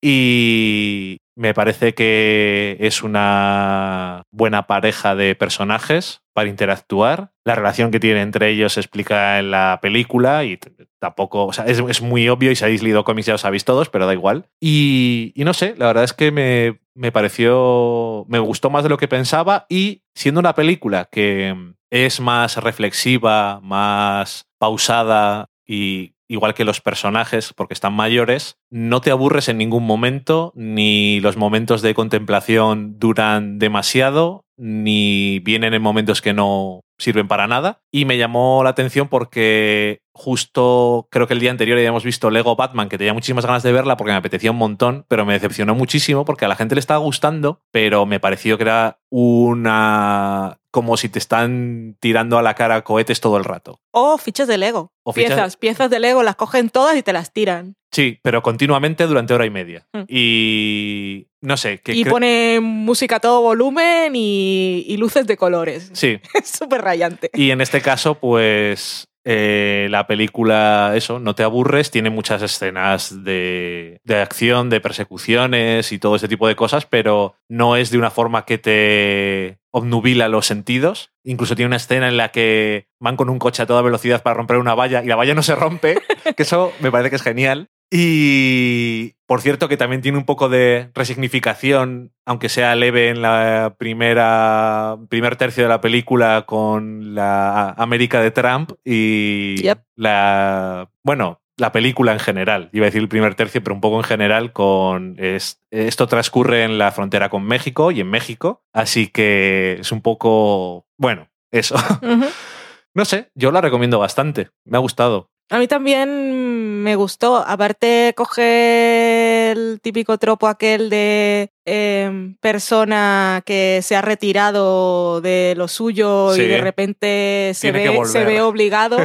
Y me parece que es una buena pareja de personajes para interactuar. La relación que tiene entre ellos se explica en la película y tampoco, o sea, es, es muy obvio y si habéis leído cómics ya lo sabéis todos, pero da igual. Y, y no sé, la verdad es que me, me pareció, me gustó más de lo que pensaba y siendo una película que es más reflexiva, más pausada y igual que los personajes, porque están mayores, no te aburres en ningún momento, ni los momentos de contemplación duran demasiado, ni vienen en momentos que no sirven para nada. Y me llamó la atención porque justo creo que el día anterior habíamos visto Lego Batman, que tenía muchísimas ganas de verla porque me apetecía un montón, pero me decepcionó muchísimo porque a la gente le estaba gustando, pero me pareció que era una... como si te están tirando a la cara cohetes todo el rato. O fichas de Lego. O fichas- piezas, piezas de Lego, las cogen todas y te las tiran. Sí, pero continuamente durante hora y media. Mm. Y no sé, que y pone música a todo volumen y, y luces de colores. Sí, Es súper rayante. y en este caso, pues eh, la película, eso, no te aburres, tiene muchas escenas de, de acción, de persecuciones y todo ese tipo de cosas, pero no es de una forma que te obnubila los sentidos. Incluso tiene una escena en la que van con un coche a toda velocidad para romper una valla y la valla no se rompe, que eso me parece que es genial. Y por cierto que también tiene un poco de resignificación, aunque sea leve en la primera primer tercio de la película con la América de Trump y Yep. la bueno, la película en general. Iba a decir el primer tercio, pero un poco en general con es- esto transcurre en la frontera con México y en México, así que es un poco bueno, eso. No sé, yo la recomiendo bastante. Me ha gustado. A mí también me gustó. Aparte, coge el típico tropo aquel de em, persona que se ha retirado de lo suyo Sí. y de repente se Tiene ve, volver. se ve obligado.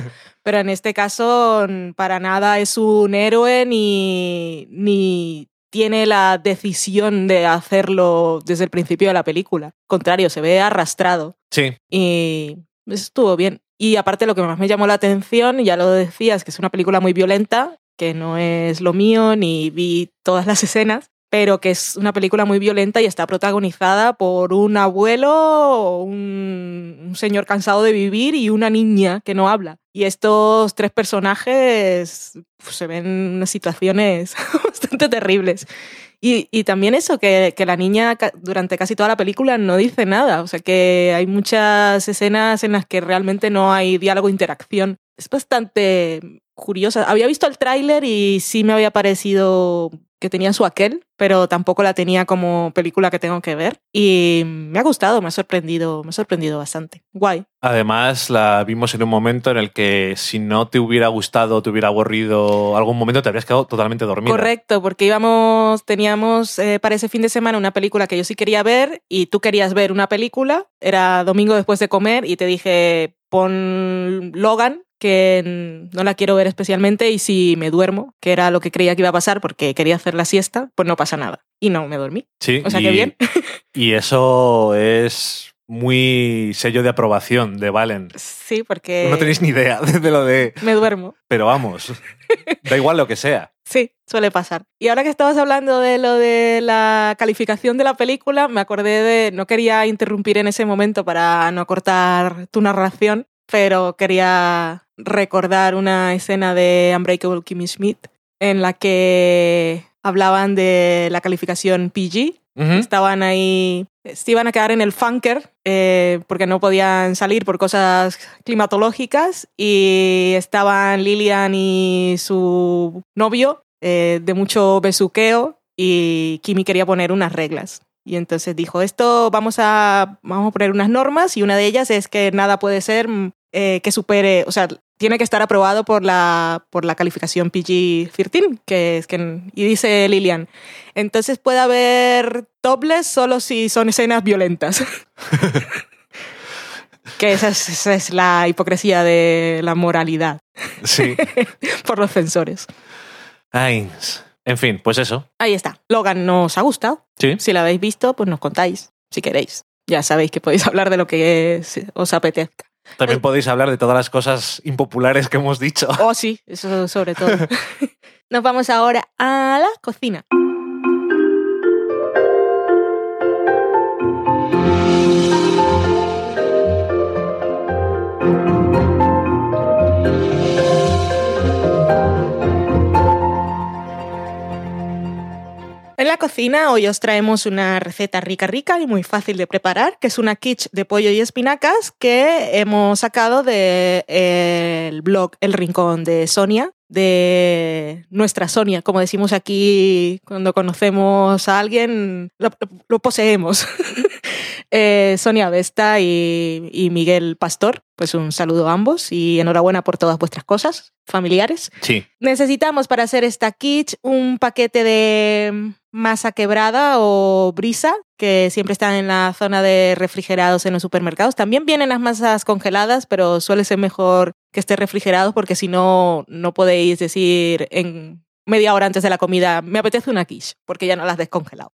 Pero en este caso, para nada es un héroe ni, ni tiene la decisión de hacerlo desde el principio de la película. Contrario, se ve arrastrado. Sí, Y eso estuvo bien. Y aparte lo que más me llamó la atención, ya lo decías, que es una película muy violenta, que no es lo mío, ni vi todas las escenas, pero que es una película muy violenta y está protagonizada por un abuelo, un, señor cansado de vivir y una niña que no habla. Y estos tres personajes pues, se ven en situaciones bastante terribles. Y, y también eso, que, que la niña durante casi toda la película no dice nada. O sea que hay muchas escenas en las que realmente no hay diálogo interacción. Es bastante curiosa. Había visto el tráiler y sí me había parecido que tenía su aquel, pero tampoco la tenía como película que tengo que ver. Y me ha gustado, me ha sorprendido, me ha sorprendido bastante. Guay. Además, la vimos en un momento en el que si no te hubiera gustado, te hubiera aburrido algún momento, te habrías quedado totalmente dormida. Correcto, porque íbamos, teníamos eh, para ese fin de semana una película que yo sí quería ver y tú querías ver una película. Era domingo después de comer y te dije, pon Logan, que no la quiero ver especialmente y si me duermo, que era lo que creía que iba a pasar porque quería hacer la siesta, pues no pasa nada. Y no, me dormí. Sí, O sea, y, que bien. Y eso es muy sello de aprobación de Valen. Sí, porque No tenéis ni idea de lo de... me duermo. Pero vamos, da igual lo que sea. Sí, suele pasar. Y ahora que estabas hablando de lo de la calificación de la película, me acordé de, no quería interrumpir en ese momento para no cortar tu narración, pero quería recordar una escena de Unbreakable Kimmy Schmidt en la que hablaban de la calificación PG. Estaban ahí, se iban a quedar en el funker eh, porque no podían salir por cosas climatológicas y estaban Lilian y su novio eh, de mucho besuqueo y Kimi quería poner unas reglas. Y entonces dijo, esto vamos a, vamos a poner unas normas y una de ellas es que nada puede ser eh, que supere, o sea, tiene que estar aprobado por la, por la calificación PG-13, que es que, y dice Lilian, entonces puede haber topless solo si son escenas violentas. que esa es, esa es la hipocresía de la moralidad Sí. por los censores. Ay, en fin, pues eso. Ahí está. Logan nos ha gustado. Sí. Si la habéis visto, pues nos contáis, si queréis. Ya sabéis que podéis hablar de lo que os apetezca. También podéis hablar de todas las cosas impopulares que hemos dicho. Oh, sí, eso sobre todo. Nos vamos ahora a la cocina. En la cocina hoy os traemos una receta rica rica y muy fácil de preparar, que es una quiche de pollo y espinacas que hemos sacado del blog El Rincón de Sonia, de nuestra Sonia, como decimos aquí cuando conocemos a alguien, lo, lo poseemos. Eh, Sonia Vesta y, y Miguel Pastor, pues un saludo a ambos y enhorabuena por todas vuestras cosas familiares. Sí. Necesitamos para hacer esta quiche un paquete de masa quebrada o brisa, que siempre están en la zona de refrigerados en los supermercados. También vienen las masas congeladas, pero suele ser mejor que esté refrigerado porque si no, no podéis decir en media hora antes de la comida, me apetece una quiche, porque ya no las has descongelado.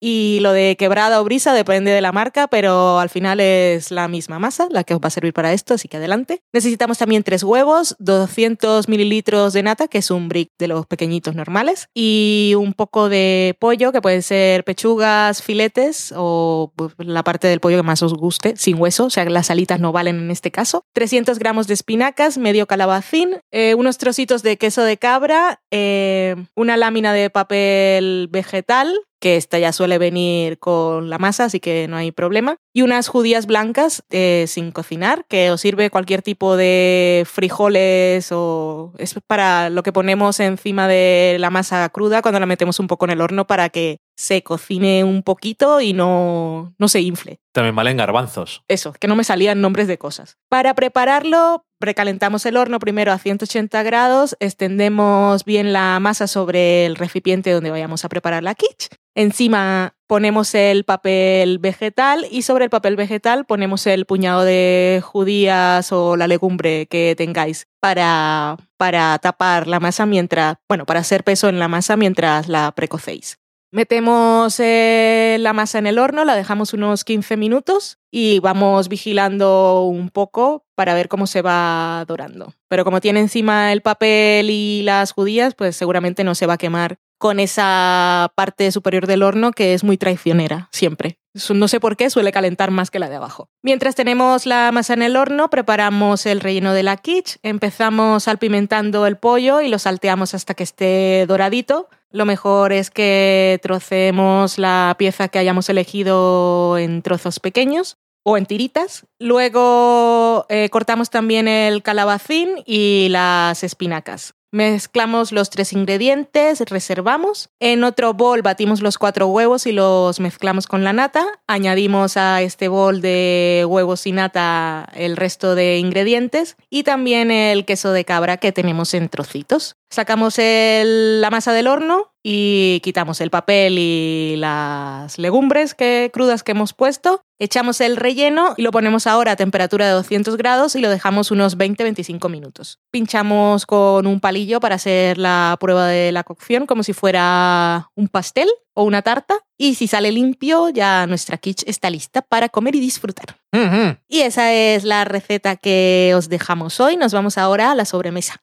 Y lo de quebrada o brisa depende de la marca, pero al final es la misma masa la que os va a servir para esto, así que adelante. Necesitamos también tres huevos, 200 mililitros de nata, que es un brick de los pequeñitos normales, y un poco de pollo, que pueden ser pechugas, filetes o pues, la parte del pollo que más os guste, sin hueso, o sea, las alitas no valen en este caso. 300 gramos de espinacas, medio calabacín, eh, unos trocitos de queso de cabra, eh, una lámina de papel vegetal, que esta ya suele venir con la masa, así que no hay problema. Y unas judías blancas eh, sin cocinar, que os sirve cualquier tipo de frijoles o es para lo que ponemos encima de la masa cruda cuando la metemos un poco en el horno para que se cocine un poquito y no, no se infle. También valen garbanzos. Eso, que no me salían nombres de cosas. Para prepararlo, precalentamos el horno primero a 180 grados, extendemos bien la masa sobre el recipiente donde vayamos a preparar la quiche. Encima ponemos el papel vegetal y sobre el papel vegetal ponemos el puñado de judías o la legumbre que tengáis para, para tapar la masa mientras, bueno, para hacer peso en la masa mientras la precocéis. Metemos eh, la masa en el horno, la dejamos unos 15 minutos y vamos vigilando un poco para ver cómo se va dorando. Pero como tiene encima el papel y las judías, pues seguramente no se va a quemar con esa parte superior del horno que es muy traicionera, siempre. No sé por qué suele calentar más que la de abajo. Mientras tenemos la masa en el horno, preparamos el relleno de la quiche, empezamos salpimentando el pollo y lo salteamos hasta que esté doradito. Lo mejor es que trocemos la pieza que hayamos elegido en trozos pequeños o en tiritas. Luego eh, cortamos también el calabacín y las espinacas. Mezclamos los tres ingredientes, reservamos. En otro bol batimos los cuatro huevos y los mezclamos con la nata. Añadimos a este bol de huevos y nata el resto de ingredientes y también el queso de cabra que tenemos en trocitos. Sacamos la masa del horno y quitamos el papel y las legumbres que, crudas que hemos puesto. Echamos el relleno y lo ponemos ahora a temperatura de 200 grados y lo dejamos unos 20-25 minutos. Pinchamos con un palillo para hacer la prueba de la cocción como si fuera un pastel o una tarta. Y si sale limpio, ya nuestra quiche está lista para comer y disfrutar. Y esa es la receta que os dejamos hoy. Nos vamos ahora a la sobremesa.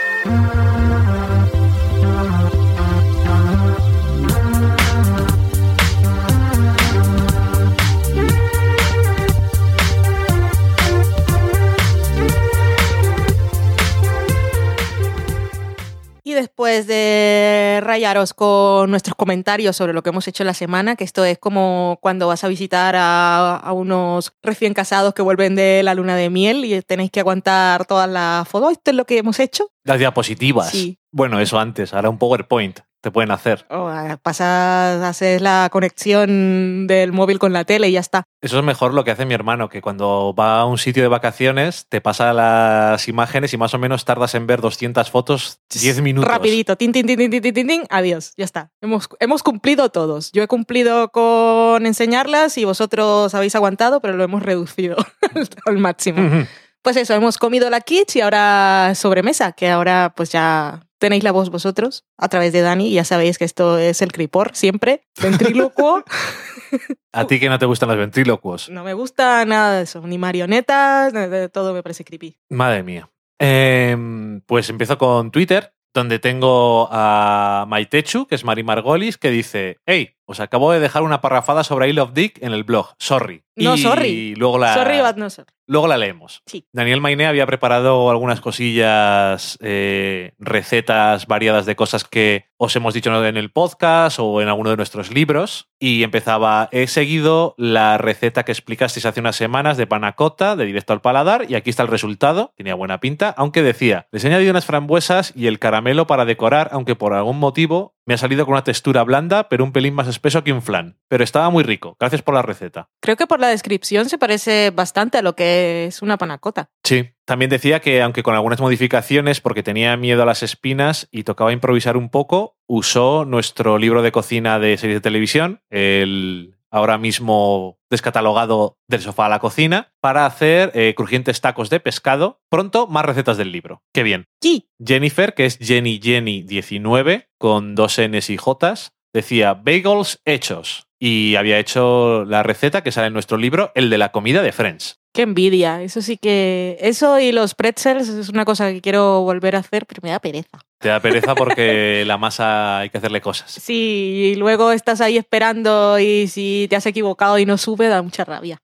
Y después de rayaros con nuestros comentarios sobre lo que hemos hecho la semana, que esto es como cuando vas a visitar a, a unos recién casados que vuelven de la luna de miel y tenéis que aguantar todas las fotos. Esto es lo que hemos hecho. Las diapositivas. Sí. Bueno, eso antes. Ahora un PowerPoint te pueden hacer. Oh, pasas, haces la conexión del móvil con la tele y ya está. Eso es mejor lo que hace mi hermano, que cuando va a un sitio de vacaciones te pasa las imágenes y más o menos tardas en ver 200 fotos 10 minutos. Rapidito, tin, tin, tin, tin, tin, tin, tin, adiós, ya está. Hemos, hemos cumplido todos. Yo he cumplido con enseñarlas y vosotros habéis aguantado, pero lo hemos reducido al máximo. Pues eso, hemos comido la kitsch y ahora sobremesa, que ahora pues ya tenéis la voz vosotros a través de Dani y ya sabéis que esto es el cripor siempre, ventrílocuo. A ti que no te gustan los ventrílocuos. no me gusta nada de eso, ni marionetas, todo me parece creepy. Madre mía. Em, pues empiezo con Twitter, donde tengo a Maitechu, que es Mari Margolis, que dice: Hey, os acabo de dejar una parrafada sobre Isle of Dick en el blog. Sorry. No, y sorry. Luego la, Sorry, but no sorry. luego la leemos. Sí. Daniel Mainé había preparado algunas cosillas, eh, recetas variadas de cosas que os hemos dicho en el podcast o en alguno de nuestros libros. Y empezaba, he seguido la receta que explicasteis hace unas semanas de panacota, de directo al paladar, y aquí está el resultado. Tenía buena pinta, aunque decía, les he añadido unas frambuesas y el caramelo para decorar, aunque por algún motivo me ha salido con una textura blanda, pero un pelín más espeso que un flan. Pero estaba muy rico. Gracias por la receta. Creo que por la descripción se parece bastante a lo que es una panacota. Sí, también decía que aunque con algunas modificaciones, porque tenía miedo a las espinas y tocaba improvisar un poco, usó nuestro libro de cocina de series de televisión, el ahora mismo descatalogado del sofá a la cocina, para hacer eh, crujientes tacos de pescado. Pronto, más recetas del libro. Qué bien. Sí. Jennifer, que es Jenny Jenny 19, con dos Ns y Js, decía bagels hechos. Y había hecho la receta que sale en nuestro libro, el de la comida de Friends. Qué envidia. Eso sí que. Eso y los pretzels es una cosa que quiero volver a hacer, pero me da pereza. Te da pereza porque la masa hay que hacerle cosas. Sí, y luego estás ahí esperando y si te has equivocado y no sube, da mucha rabia.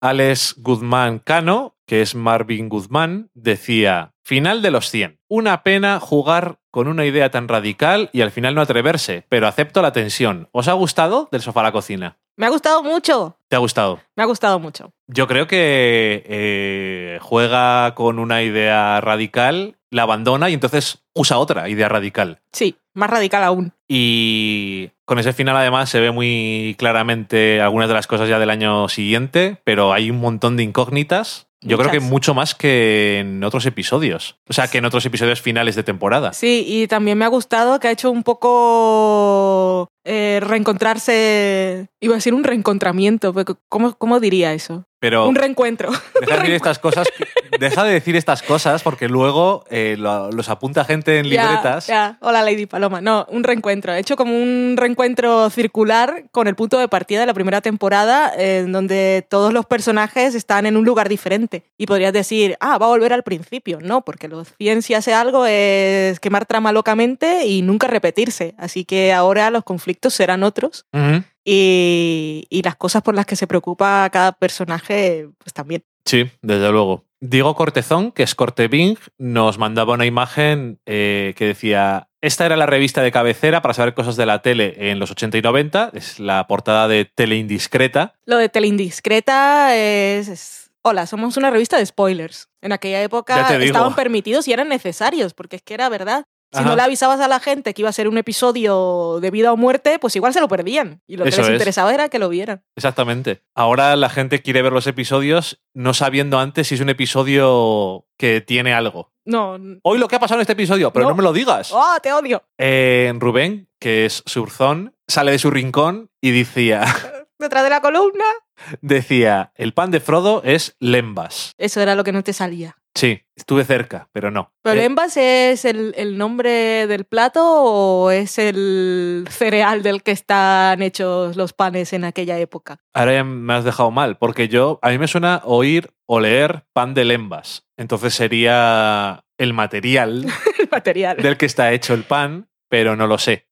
Alex Guzmán Cano, que es Marvin Guzmán, decía, final de los 100. Una pena jugar con una idea tan radical y al final no atreverse, pero acepto la tensión. ¿Os ha gustado del sofá a la cocina? Me ha gustado mucho. ¿Te ha gustado? Me ha gustado mucho. Yo creo que eh, juega con una idea radical, la abandona y entonces usa otra idea radical. Sí, más radical aún. Y con ese final además se ve muy claramente algunas de las cosas ya del año siguiente, pero hay un montón de incógnitas. Yo creo que mucho más que en otros episodios. O sea, que en otros episodios finales de temporada. Sí, y también me ha gustado que ha hecho un poco eh, reencontrarse. Iba a decir un reencontramiento, pero ¿cómo, cómo diría eso? Pero Un reencuentro. deja de decir estas cosas, deja de decir estas cosas porque luego eh, lo- los apunta gente en libretas. ya. Hola, Lady Paloma. No, un reencuentro. He hecho como un reencuentro circular con el punto de partida de la primera temporada, en donde todos los personajes están en un lugar diferente. Y podrías decir, ah, va a volver al principio. No, porque lo ciencia hace algo es quemar trama locamente y nunca repetirse. Así que ahora los conflictos serán otros. Ujú. Y, y las cosas por las que se preocupa cada personaje, pues también. Sí, desde luego. Diego Cortezón, que es Cortebing, nos mandaba una imagen eh, que decía, esta era la revista de cabecera para saber cosas de la tele en los 80 y 90, es la portada de Tele Indiscreta. Lo de Teleindiscreta es, es- Hola, somos una revista de spoilers. En aquella época estaban permitidos y eran necesarios, porque es que era verdad. Si Ajá. no le avisabas a la gente que iba a ser un episodio de vida o muerte, pues igual se lo perdían. Y lo que Eso les es. interesaba era que lo vieran. Exactamente. Ahora la gente quiere ver los episodios no sabiendo antes si es un episodio que tiene algo. No. Hoy lo que ha pasado en este episodio, pero no, No. me lo digas. ¡Oh, te odio! Eh, Rubén, que es Surzón, sale de su rincón y decía, Detrás de la columna. decía, el pan de Frodo es lembas. Eso era lo que no te salía. Sí, estuve cerca, pero no. ¿Pero Eh, lembas es el, el nombre del plato o es el cereal del que están hechos los panes en aquella época? Ahora ya me has dejado mal, porque yo, a mí me suena oír o leer pan de lembas. Entonces sería el material El material. del que está hecho el pan, pero no lo sé.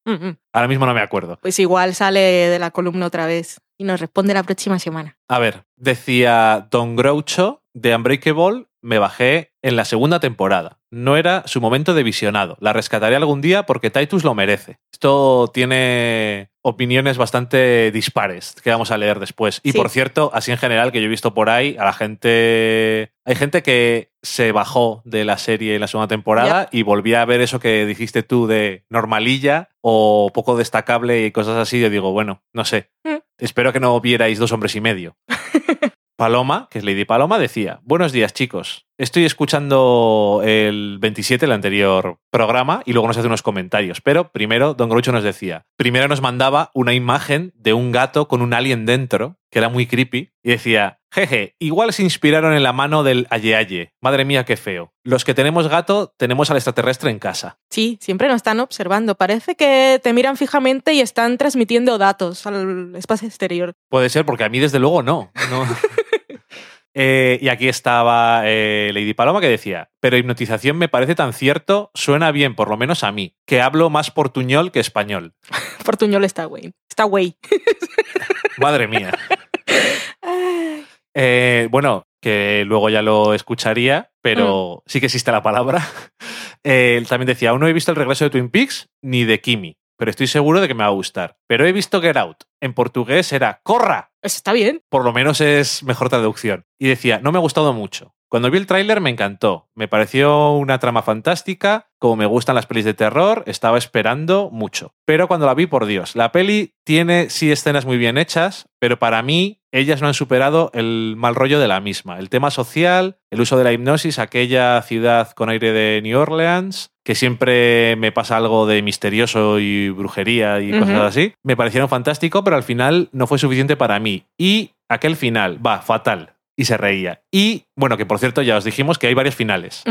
Ahora mismo no me acuerdo. Pues igual sale de la columna otra vez y nos responde la próxima semana. A ver, decía Don Groucho de Unbreakable, me bajé en la segunda temporada. No era su momento de visionado. La rescataré algún día porque Titus lo merece. Esto tiene opiniones bastante dispares que vamos a leer después. Y Sí. por cierto, así en general que yo he visto por ahí, a la gente... Hay gente que se bajó de la serie en la segunda temporada y volvía a ver eso que dijiste tú de normalilla o poco destacable y cosas así. Yo digo, bueno, no sé. Mm. Espero que no vierais dos hombres y medio. Paloma, que es Lady Paloma, decía, buenos días chicos, estoy escuchando el 27, el anterior programa, y luego nos hace unos comentarios, pero primero Don Groucho nos decía, primero nos mandaba una imagen de un gato con un alien dentro, que era muy creepy, y decía, jeje, igual se inspiraron en la mano del Aye Aye, madre mía qué feo, los que tenemos gato tenemos al extraterrestre en casa. Sí, siempre nos están observando. Parece que te miran fijamente y están transmitiendo datos al espacio exterior. Puede ser, porque a mí desde luego no. no. Eh, y aquí estaba eh, Lady Paloma que decía, pero hipnotización me parece tan cierto, suena bien, por lo menos a mí, que hablo más portuñol que español. Portuñol está, Wayne. Está güey. Madre mía. Eh, bueno, que luego ya lo escucharía, pero sí que existe la palabra. Él también decía, aún no he visto el regreso de Twin Peaks ni de Kimi, pero estoy seguro de que me va a gustar. Pero he visto Get Out. En portugués era ¡Corra! Eso está bien. Por lo menos es mejor traducción. Y decía, no me ha gustado mucho. Cuando vi el tráiler me encantó. Me pareció una trama fantástica. Como me gustan las pelis de terror, estaba esperando mucho. Pero cuando la vi, por Dios, la peli tiene sí escenas muy bien hechas, pero para mí ellas no han superado el mal rollo de la misma. El tema social, el uso de la hipnosis, aquella ciudad con aire de New Orleans, que siempre me pasa algo de misterioso y brujería y cosas así, me parecieron fantástico, pero al final no fue suficiente para mí. Y aquel final, va, fatal. Y se reía. Y, bueno, que por cierto ya os dijimos que hay varios finales.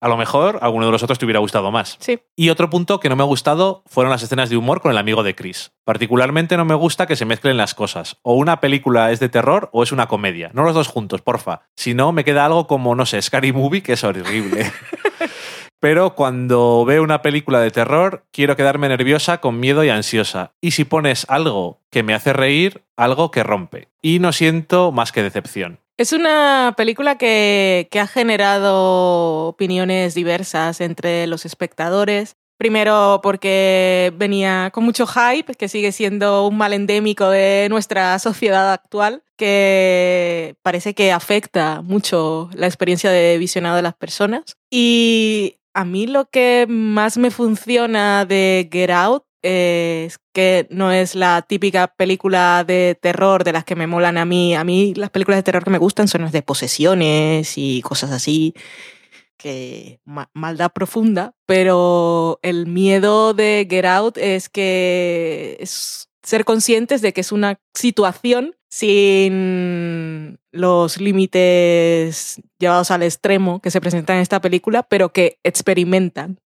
A lo mejor alguno de los otros te hubiera gustado más. Sí. Y otro punto que no me ha gustado fueron las escenas de humor con el amigo de Chris. Particularmente no me gusta que se mezclen las cosas. O una película es de terror o es una comedia. No los dos juntos, porfa. Si no, me queda algo como, no sé, Scary Movie, que es horrible. Pero cuando veo una película de terror, quiero quedarme nerviosa, con miedo y ansiosa. Y si pones algo que me hace reír, algo que rompe. Y no siento más que decepción. Es una película que, que ha generado opiniones diversas entre los espectadores. Primero porque venía con mucho hype, que sigue siendo un mal endémico de nuestra sociedad actual, que parece que afecta mucho la experiencia de visionado de las personas. Y a mí lo que más me funciona de Get Out es que no es la típica película de terror de las que me molan a mí. A mí las películas de terror que me gustan son las de posesiones y cosas así, que ma- maldad profunda, pero el miedo de Get Out es que es ser conscientes de que es una situación sin los límites llevados al extremo que se presentan en esta película, pero que experimentan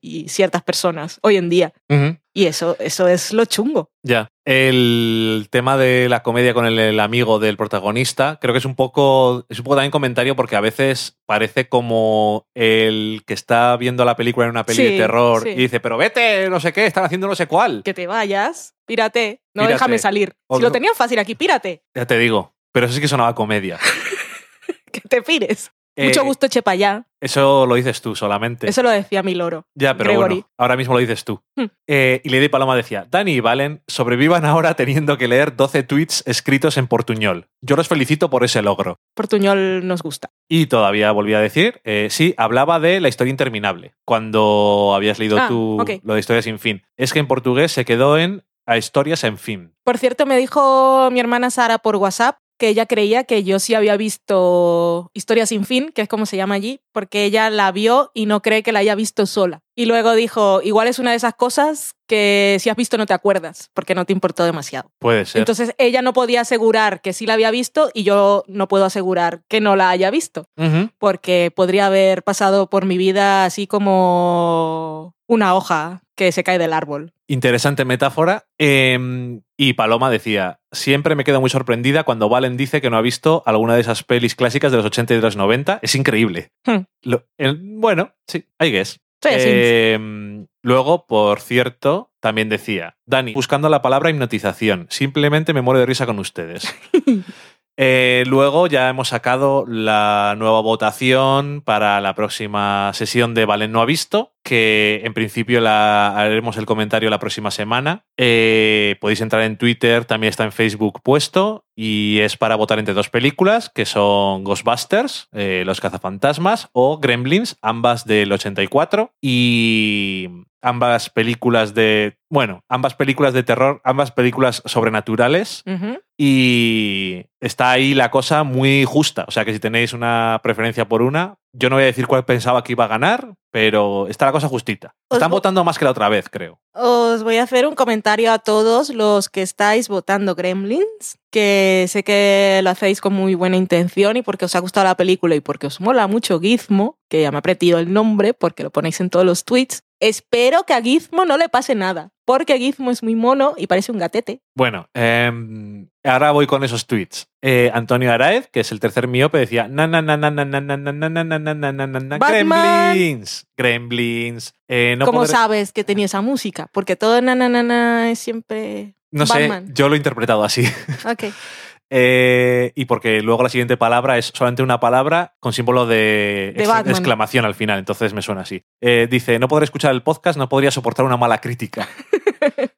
y ciertas personas hoy en día. Y eso, eso es lo chungo. Ya. El tema de la comedia con el, el amigo del protagonista, creo que es un poco. Es un poco también comentario porque a veces parece como el que está viendo la película en una peli de terror sí. y dice, pero vete, no sé qué, están haciendo no sé cuál. Que te vayas, pírate, no Pírate. déjame salir. Si lo tenían fácil aquí, pírate, Ya te digo. Pero eso sí que sonaba comedia. que te pires. Mucho Eh, gusto, chepa ya. Eso lo dices tú solamente. Eso lo decía mi loro. Ya, pero Gregory. bueno, ahora mismo lo dices tú. Hmm. Eh, y Lady Paloma decía, Dani y Valen sobrevivan ahora teniendo que leer 12 tweets escritos en portuñol. Yo los felicito por ese logro. Portuñol nos gusta. Y todavía volví a decir, eh, sí, hablaba de la historia interminable, cuando habías leído Ah, tú lo de historia sin fin. Es que en portugués se quedó en a historias en fin. Por cierto, me dijo mi hermana Sara por WhatsApp que ella creía que yo sí había visto Historia sin fin, que es como se llama allí, porque ella la vio y no cree que la haya visto sola. Y luego dijo, igual es una de esas cosas que si has visto no te acuerdas, porque no te importó demasiado. Puede ser. Entonces ella no podía asegurar que sí la había visto y yo no puedo asegurar que no la haya visto, porque podría haber pasado por mi vida así como una hoja que se cae del árbol. Interesante metáfora. Eh, y Paloma decía, siempre me quedo muy sorprendida cuando Valen dice que no ha visto alguna de esas pelis clásicas de los 80 y de los 90. Es increíble. Hmm. Lo- el- bueno, sí, I guess. Sí, sí. Eh, luego, por cierto, también decía, Dani, buscando la palabra hipnotización, simplemente me muero de risa con ustedes. Eh, luego ya hemos sacado la nueva votación para la próxima sesión de Valen no ha visto, que en principio la haremos el comentario la próxima semana. Eh, podéis entrar en Twitter, también está en Facebook puesto, y es para votar entre dos películas, que son Ghostbusters, eh, Los cazafantasmas, o Gremlins, ambas del 84, y ambas películas de, bueno, ambas películas de terror, ambas películas sobrenaturales, y está ahí la cosa muy justa. O sea que si tenéis una preferencia por una, yo no voy a decir cuál pensaba que iba a ganar, pero está la cosa justita. Os Están vo- votando más que la otra vez, creo. Os voy a hacer un comentario a todos los que estáis votando Gremlins, que sé que lo hacéis con muy buena intención y porque os ha gustado la película y porque os mola mucho Gizmo, que ya me ha aprendido el nombre porque lo ponéis en todos los tweets. Espero que a Gizmo no le pase nada, porque Gizmo es muy mono y parece un gatete. Bueno, em, ahora voy con esos tweets. Eh, Antonio Araez, que es el tercer miope, decía na na na na na na na na na na na na na na na na Batman. Gremlins. Gremlins. Eh, no ¿Cómo podré- sabes que tenía esa música? Porque todo na na na na es siempre... No sé, Batman. yo lo he interpretado así. Ok. Eh, y porque luego la siguiente palabra es solamente una palabra con símbolo de, De ex- Batman. exclamación al final, entonces me suena así. Eh, dice, no podré escuchar el podcast, no podría soportar una mala crítica.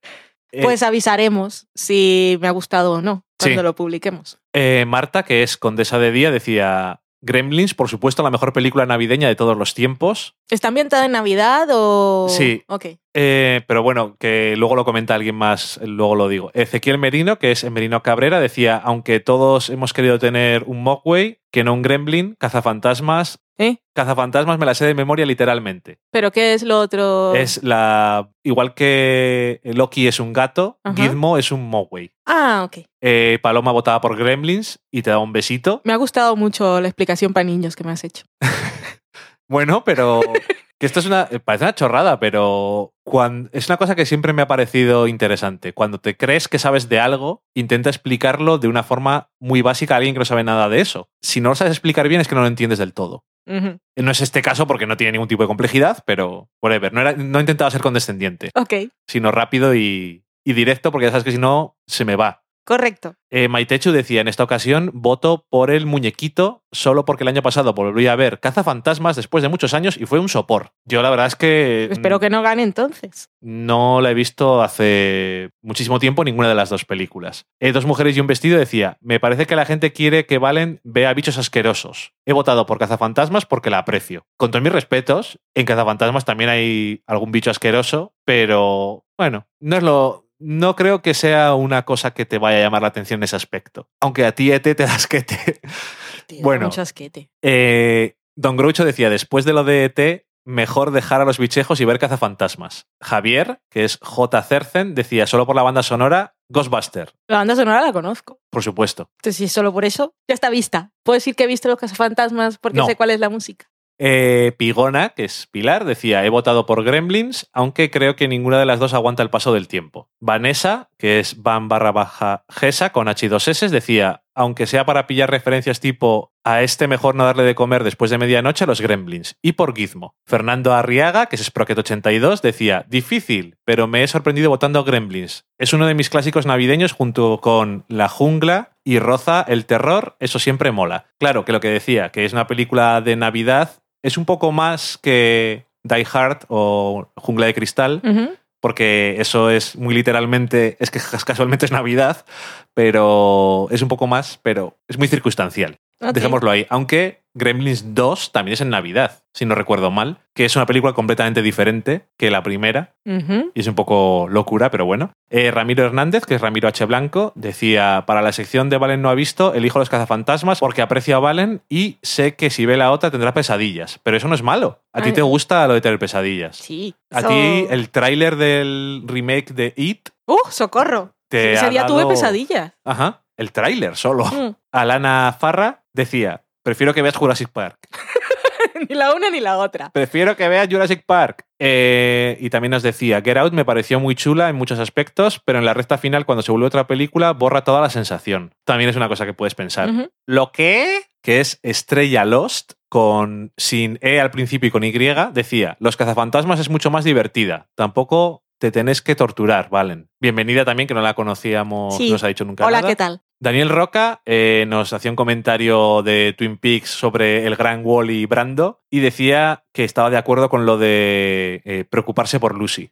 Eh, Pues avisaremos si me ha gustado o no cuando Sí. lo publiquemos. eh, Marta, que es condesa de día, decía, Gremlins, por supuesto, la mejor película navideña de todos los tiempos. ¿Está ambientada en Navidad o...? Sí. Ok. Eh, pero bueno, que luego lo comenta alguien más, luego lo digo. Ezequiel Merino, que es Merino Cabrera, decía, aunque todos hemos querido tener un Mogwai, que no un Gremlin, cazafantasmas. ¿Eh? Cazafantasmas me la sé de memoria literalmente. ¿Pero qué es lo otro? Es la. Igual que Loki es un gato, Ajá. Gizmo es un Mogwai. Ah, ok. Eh, Paloma votaba por Gremlins y te da un besito. Me ha gustado mucho la explicación para niños que me has hecho. Bueno, pero. Que esto es una. eh, Parece una chorrada, pero. es una cosa que siempre me ha parecido interesante. Cuando te crees que sabes de algo, intenta explicarlo de una forma muy básica a alguien que no sabe nada de eso. Si no lo sabes explicar bien, es que no lo entiendes del todo. Ujú. No es este caso porque no tiene ningún tipo de complejidad, pero. Whatever. No, era, no intentaba ser condescendiente, Ok, sino rápido y, y directo, porque ya sabes que si no, se me va. Correcto. Eh, Maitechu decía, en esta ocasión voto por el muñequito, solo porque el año pasado volví a ver Cazafantasmas después de muchos años y fue un sopor. Yo la verdad es que Espero que no gane entonces. no la he visto hace muchísimo tiempo ninguna de las dos películas. Eh, dos mujeres y un vestido decía, me parece que la gente quiere que Valen vea bichos asquerosos. He votado por Cazafantasmas porque la aprecio. Con todos mis respetos, en Cazafantasmas también hay algún bicho asqueroso, pero bueno, no es lo... No creo que sea una cosa que te vaya a llamar la atención en ese aspecto. Aunque a ti, Ete, te das que te... Tío, Bueno. Mucho asquete. Eh, Don Groucho decía, después de lo de ET, mejor dejar a los bichejos y ver cazafantasmas. Javier, que es J. Cercen, decía, solo por la banda sonora, Ghostbuster, La banda sonora la conozco. por supuesto. Entonces, si es solo por eso, ya está vista. Puedo decir que he visto los cazafantasmas porque No. sé cuál es la música. Eh, Pigona, que es Pilar, decía, he votado por Gremlins, aunque creo que ninguna de las dos aguanta el paso del tiempo. Vanessa, que es Van barra baja Gesa, con H y dos S, decía, aunque sea para pillar referencias tipo a este mejor no darle de comer después de medianoche, los Gremlins. Y por Gizmo. Fernando Arriaga, que es Sprocket82, decía, difícil, pero me he sorprendido votando Gremlins. Es uno de mis clásicos navideños junto con La Jungla y Roza, el terror, eso siempre mola. Claro, que lo que decía, que es una película de Navidad, es un poco más que Die Hard o Jungla de Cristal, porque eso es muy literalmente, es que casualmente es Navidad, pero es un poco más, pero es muy circunstancial. Dejémoslo ahí. Aunque Gremlins 2 también es en Navidad, si no recuerdo mal, que es una película completamente diferente que la primera. Y es un poco locura, pero bueno. Eh, Ramiro Hernández, que es Ramiro H. Blanco, decía, para la sección de Valen no ha visto, elijo los cazafantasmas porque aprecio a Valen y sé que si ve la otra tendrá pesadillas. Pero eso no es malo. A ti te gusta lo de tener pesadillas. Sí. A ti el tráiler del remake de It ¡Uh! ¡Socorro! te Ese ha día tuve dado- pesadillas. Ajá, el tráiler solo. Mm. Alana Farra decía, prefiero que veas Jurassic Park. ni la una ni la otra. Prefiero que veas Jurassic Park. Eh, y también nos decía, Get Out me pareció muy chula en muchos aspectos, pero en la recta final, cuando se vuelve otra película, borra toda la sensación. También es una cosa que puedes pensar. Lo que, que es Estrella Lost, con sin E al principio y con Y, decía, Los cazafantasmas es mucho más divertida. Tampoco te tenés que torturar, Valen. Bienvenida también, que no la conocíamos, Sí. no nos ha dicho nunca Hola, nada. ¿qué tal? Daniel Roca eh, nos hacía un comentario de Twin Peaks sobre el gran Wall y Brando y decía que estaba de acuerdo con lo de eh, preocuparse por Lucy.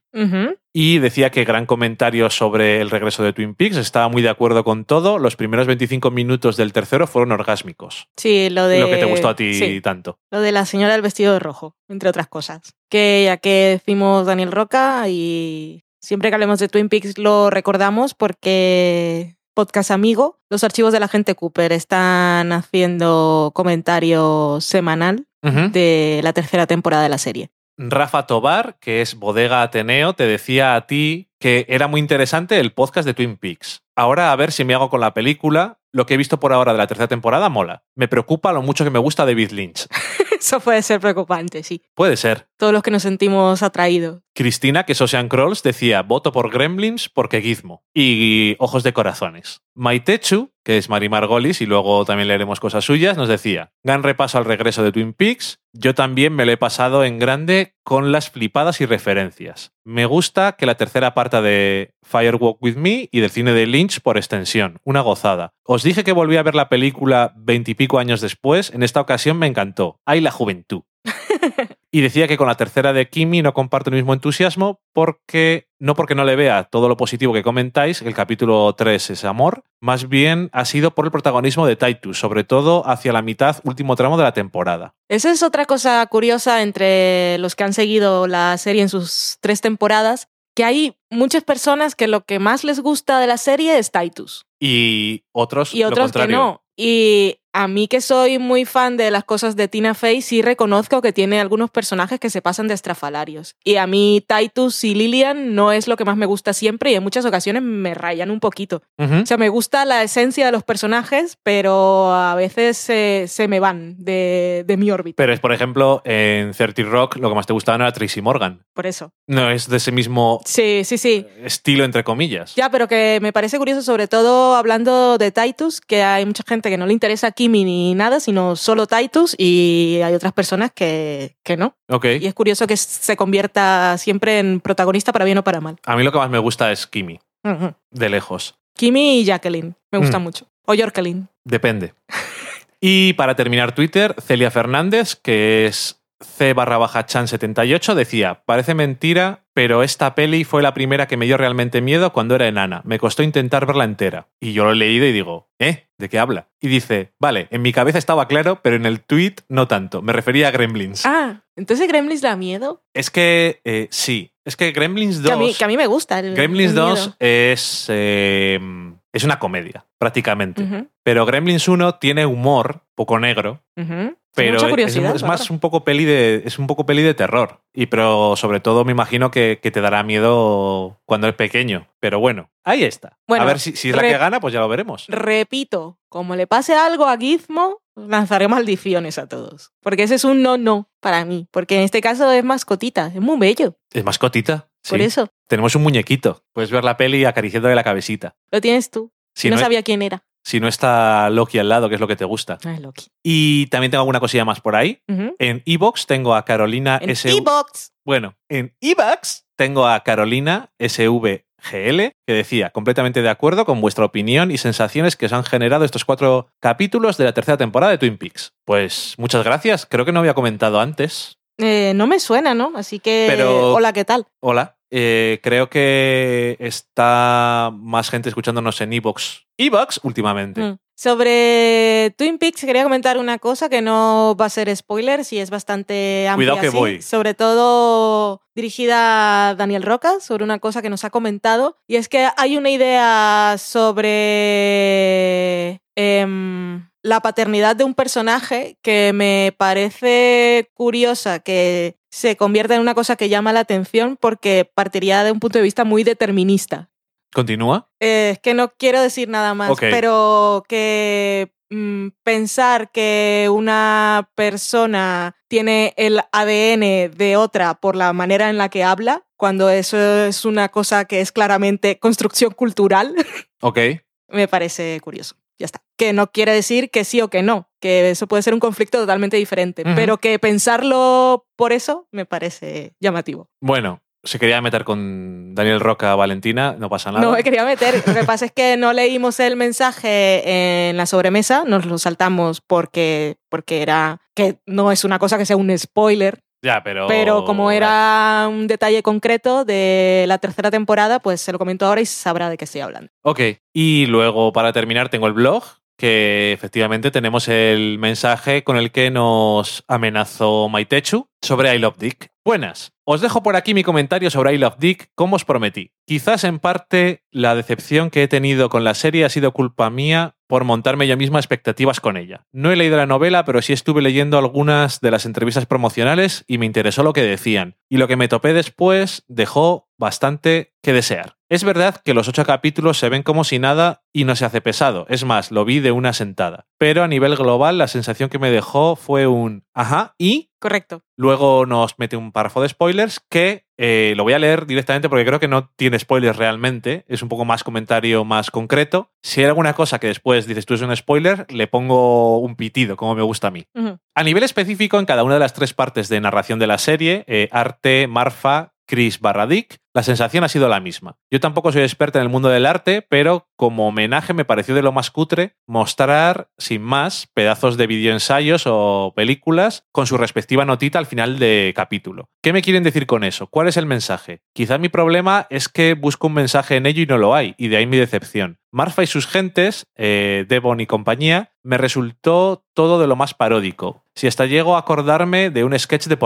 Y decía que gran comentario sobre el regreso de Twin Peaks, estaba muy de acuerdo con todo. Los primeros 25 minutos del tercero fueron orgásmicos. Sí, lo de... Lo que te gustó a ti Sí, tanto. lo de la señora del vestido de rojo, entre otras cosas. Que ya que decimos Daniel Roca y siempre que hablemos de Twin Peaks lo recordamos porque podcast amigo, los archivos de la gente Cooper están haciendo comentario semanal de la tercera temporada de la serie. Rafa Tobar, que es Bodega Ateneo, te decía a ti que era muy interesante el podcast de Twin Peaks. Ahora a ver si me hago con la película. Lo que he visto por ahora de la tercera temporada mola. Me preocupa lo mucho que me gusta David Lynch. Eso puede ser preocupante, sí. Puede ser. Todos los que nos sentimos atraídos. Cristina, que es Ocean Crawls, decía voto por Gremlins porque Gizmo. Y Ojos de Corazones. Maitechu, que es Marimar Golis, y luego también leeremos cosas suyas, nos decía, gran repaso al regreso de Twin Peaks, yo también me lo he pasado en grande con las flipadas y referencias. Me gusta que la tercera parte de Firewalk With Me y del cine de Lynch por extensión, una gozada. Os dije que volví a ver la película veintipico años después, en esta ocasión me encantó. ¡Ay, la juventud! Y decía que con la tercera de Kimi no comparto el mismo entusiasmo porque no porque no le vea todo lo positivo que comentáis, el capítulo 3 es amor, más bien ha sido por el protagonismo de Titus, sobre todo hacia la mitad último tramo de la temporada. Esa es otra cosa curiosa entre los que han seguido la serie en sus tres temporadas, que hay muchas personas que lo que más les gusta de la serie es Titus Y otros, y lo otros que contrario. no. Y a mí que soy muy fan de las cosas de Tina Fey, sí reconozco que tiene algunos personajes que se pasan de estrafalarios. Y a mí Titus y Lillian no es lo que más me gusta siempre y en muchas ocasiones me rayan un poquito. O sea, me gusta la esencia de los personajes, pero a veces se, se me van de, de mi órbita. Pero es, por ejemplo, en 30 Rock lo que más te gustaba no era Tracy Morgan. Por eso. No es de ese mismo Sí, sí, sí. estilo, entre comillas. Ya, pero que me parece curioso, sobre todo hablando de Titus, que hay mucha gente que no le interesa Ni nada, sino solo Titus, y hay otras personas que, que no. Ok. Y es curioso que se convierta siempre en protagonista para bien o para mal. A mí lo que más me gusta es Kimi, de lejos. Kimi y Jacqueline, me gusta Mm. mucho. O Jorkelin. Depende. Y para terminar Twitter, Celia Fernández, que es C barra baja chan 78, decía, parece mentira, pero esta peli fue la primera que me dio realmente miedo cuando era enana. Me costó intentar verla entera. Y yo lo he leído y digo, ¿eh? ¿De qué habla? Y dice, vale, en mi cabeza estaba claro, pero en el tweet no tanto. Me refería a Gremlins. Ah, entonces Gremlins da miedo. Es que, eh, sí, es que Gremlins 2... Que a, mí, que a mí me gusta. El, Gremlins el 2 miedo. es, eh, es una comedia, prácticamente. Pero Gremlins 1 tiene humor, poco negro. Pero Mucha es, curiosidad, es la más un poco peli de es un poco peli de terror y pero sobre todo me imagino que, que te dará miedo cuando es pequeño pero bueno ahí está Bueno, a ver si, si es la que gana pues ya lo veremos Repito, como le pase algo a Gizmo, lanzaré maldiciones a todos. Porque ese es un no-no para mí. Porque en este caso es mascotita, es muy bello. es mascotita Por sí. eso, tenemos un muñequito puedes ver la peli acariciándole la cabecita lo tienes tú. si no, no, sabía quién era. Si no está Loki al lado que es lo que te gusta Ah, Loki. y también tengo alguna cosilla más por ahí en Evox tengo a Carolina En S E-Box. Bueno, en Evox tengo a Carolina SVGL que decía, completamente de acuerdo con vuestra opinión y sensaciones que os han generado estos cuatro capítulos de la tercera temporada de Twin Peaks. Pues muchas gracias, creo que no había comentado antes. Eh, no me suena, ¿no? Así que. Pero- Hola, ¿qué tal? Hola, eh, creo que está más gente escuchándonos en Evox. Evox últimamente. Mm. Sobre Twin Peaks quería comentar una cosa que no va a ser spoiler, si es bastante amplia. Cuidado que voy. Sobre todo dirigida a Daniel Roca, sobre una cosa que nos ha comentado. Y es que hay una idea sobre em, la paternidad de un personaje que me parece curiosa, que se convierta en una cosa que llama la atención porque partiría de un punto de vista muy determinista. Continúa. Eh, es que no quiero decir nada más, pero que mm, pensar que una persona tiene el ADN de otra por la manera en la que habla, cuando eso es una cosa que es claramente construcción cultural, Ok. me parece curioso. Ya está. Que no quiere decir que sí o que no, que eso puede ser un conflicto totalmente diferente, pero que pensarlo por eso me parece llamativo. Bueno, se quería meter con Daniel Roca Valentina, no pasa nada. No me quería meter. Lo que pasa es que no leímos el mensaje en la sobremesa, nos lo saltamos porque, porque era que no es una cosa que sea un spoiler, Ya, pero... pero como era un detalle concreto de la tercera temporada, pues se lo comento ahora y sabrá de qué estoy hablando. Ok, y luego para terminar tengo el blog, que efectivamente tenemos el mensaje con el que nos amenazó Maitechu sobre I Love Dick. Buenas, os dejo por aquí mi comentario sobre I Love Dick, como os prometí. Quizás en parte la decepción que he tenido con la serie ha sido culpa mía por montarme yo misma expectativas con ella. No he leído la novela, pero sí estuve leyendo algunas de las entrevistas promocionales y me interesó lo que decían. Y lo que me topé después dejó bastante que desear. Es verdad que los ocho capítulos se ven como si nada y no se hace pesado. Es más, lo vi de una sentada. Pero a nivel global, la sensación que me dejó fue un ajá y Correcto. luego nos mete un párrafo de spoilers que eh, lo voy a leer directamente porque creo que no tiene spoilers realmente. Es un poco más comentario más concreto. Si hay alguna cosa que después dices tú es un spoiler, le pongo un pitido, como me gusta a mí. A nivel específico, en cada una de las tres partes de narración de la serie, eh, arte, Marfa, Chris barra Dick, la sensación ha sido la misma. Yo tampoco soy experta en el mundo del arte, pero como homenaje me pareció de lo más cutre mostrar, sin más, pedazos de videoensayos o películas con su respectiva notita al final de capítulo. ¿Qué me quieren decir con eso? ¿Cuál es el mensaje? Quizá mi problema es que busco un mensaje en ello y no lo hay, y de ahí mi decepción. Marfa y sus gentes, eh, Devon y compañía, me resultó todo de lo más paródico. Si hasta llego a acordarme de un sketch de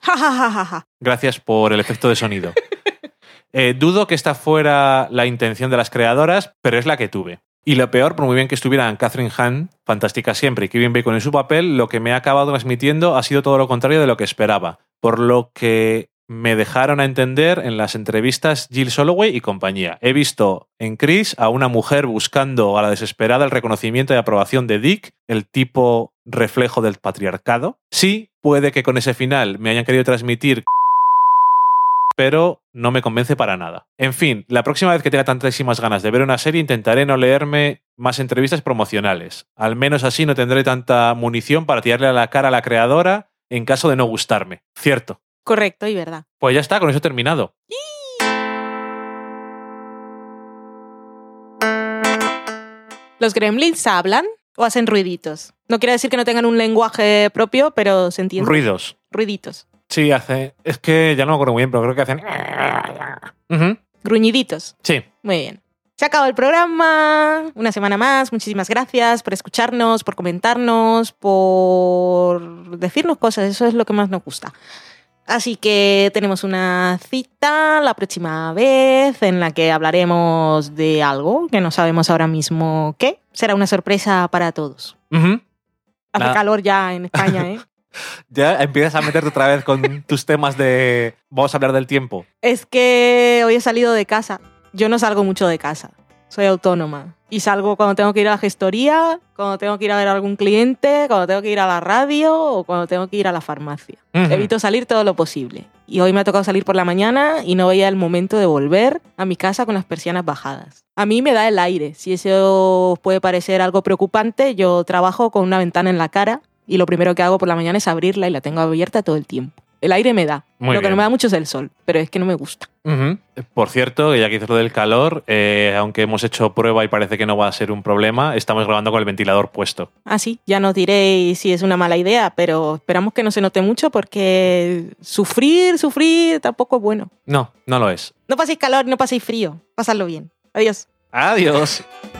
ja. Gracias por el efecto de sonido. Eh, dudo que esta fuera la intención de las creadoras, pero es la que tuve. Y lo peor, por muy bien que estuvieran Catherine Hahn, fantástica siempre, y Kevin Bacon en su papel, lo que me ha acabado transmitiendo ha sido todo lo contrario de lo que esperaba. Por lo que me dejaron a entender en las entrevistas Jill Soloway y compañía. He visto en Chris a una mujer buscando a la desesperada el reconocimiento y aprobación de Dick, el tipo reflejo del patriarcado. Sí, puede que con ese final me hayan querido transmitir pero no me convence para nada. En fin, la próxima vez que tenga tantísimas ganas de ver una serie intentaré no leerme más entrevistas promocionales. Al menos así no tendré tanta munición para tirarle a la cara a la creadora en caso de no gustarme. Cierto. Correcto y verdad. Pues ya está, con eso he terminado. ¿Los gremlins hablan o hacen ruiditos? No quiere decir que no tengan un lenguaje propio, pero se entiende. Ruidos. Ruiditos. Sí, hace. Es que ya no me acuerdo muy bien, pero creo que hacen. Gruñiditos. Sí. Muy bien. Se ha acabado el programa. Una semana más. Muchísimas gracias por escucharnos, por comentarnos, por decirnos cosas. Eso es lo que más nos gusta. Así que tenemos una cita la próxima vez en la que hablaremos de algo que no sabemos ahora mismo qué. Será una sorpresa para todos. Hace Nada. calor ya en España, ¿eh? Ya empiezas a meterte otra vez con tus temas de. Vamos a hablar del tiempo. Es que hoy he salido de casa. Yo no salgo mucho de casa. Soy autónoma. Y salgo cuando tengo que ir a la gestoría, cuando tengo que ir a ver a algún cliente, cuando tengo que ir a la radio o cuando tengo que ir a la farmacia. Ujú. Evito salir todo lo posible. Y hoy me ha tocado salir por la mañana y no veía el momento de volver a mi casa con las persianas bajadas. A mí me da el aire. Si eso puede parecer algo preocupante, yo trabajo con una ventana en la cara y lo primero que hago por la mañana es abrirla y la tengo abierta todo el tiempo. El aire me da. Muy lo que no me da mucho es el sol, pero es que no me gusta. Por cierto, ya que dices lo del calor, eh, aunque hemos hecho prueba y parece que no va a ser un problema, estamos grabando con el ventilador puesto. Ah, sí, ya nos diréis si es una mala idea, pero esperamos que no se note mucho porque sufrir, sufrir tampoco es bueno. No, no lo es. No paséis calor, no paséis frío. Pasadlo bien. Adiós. Adiós.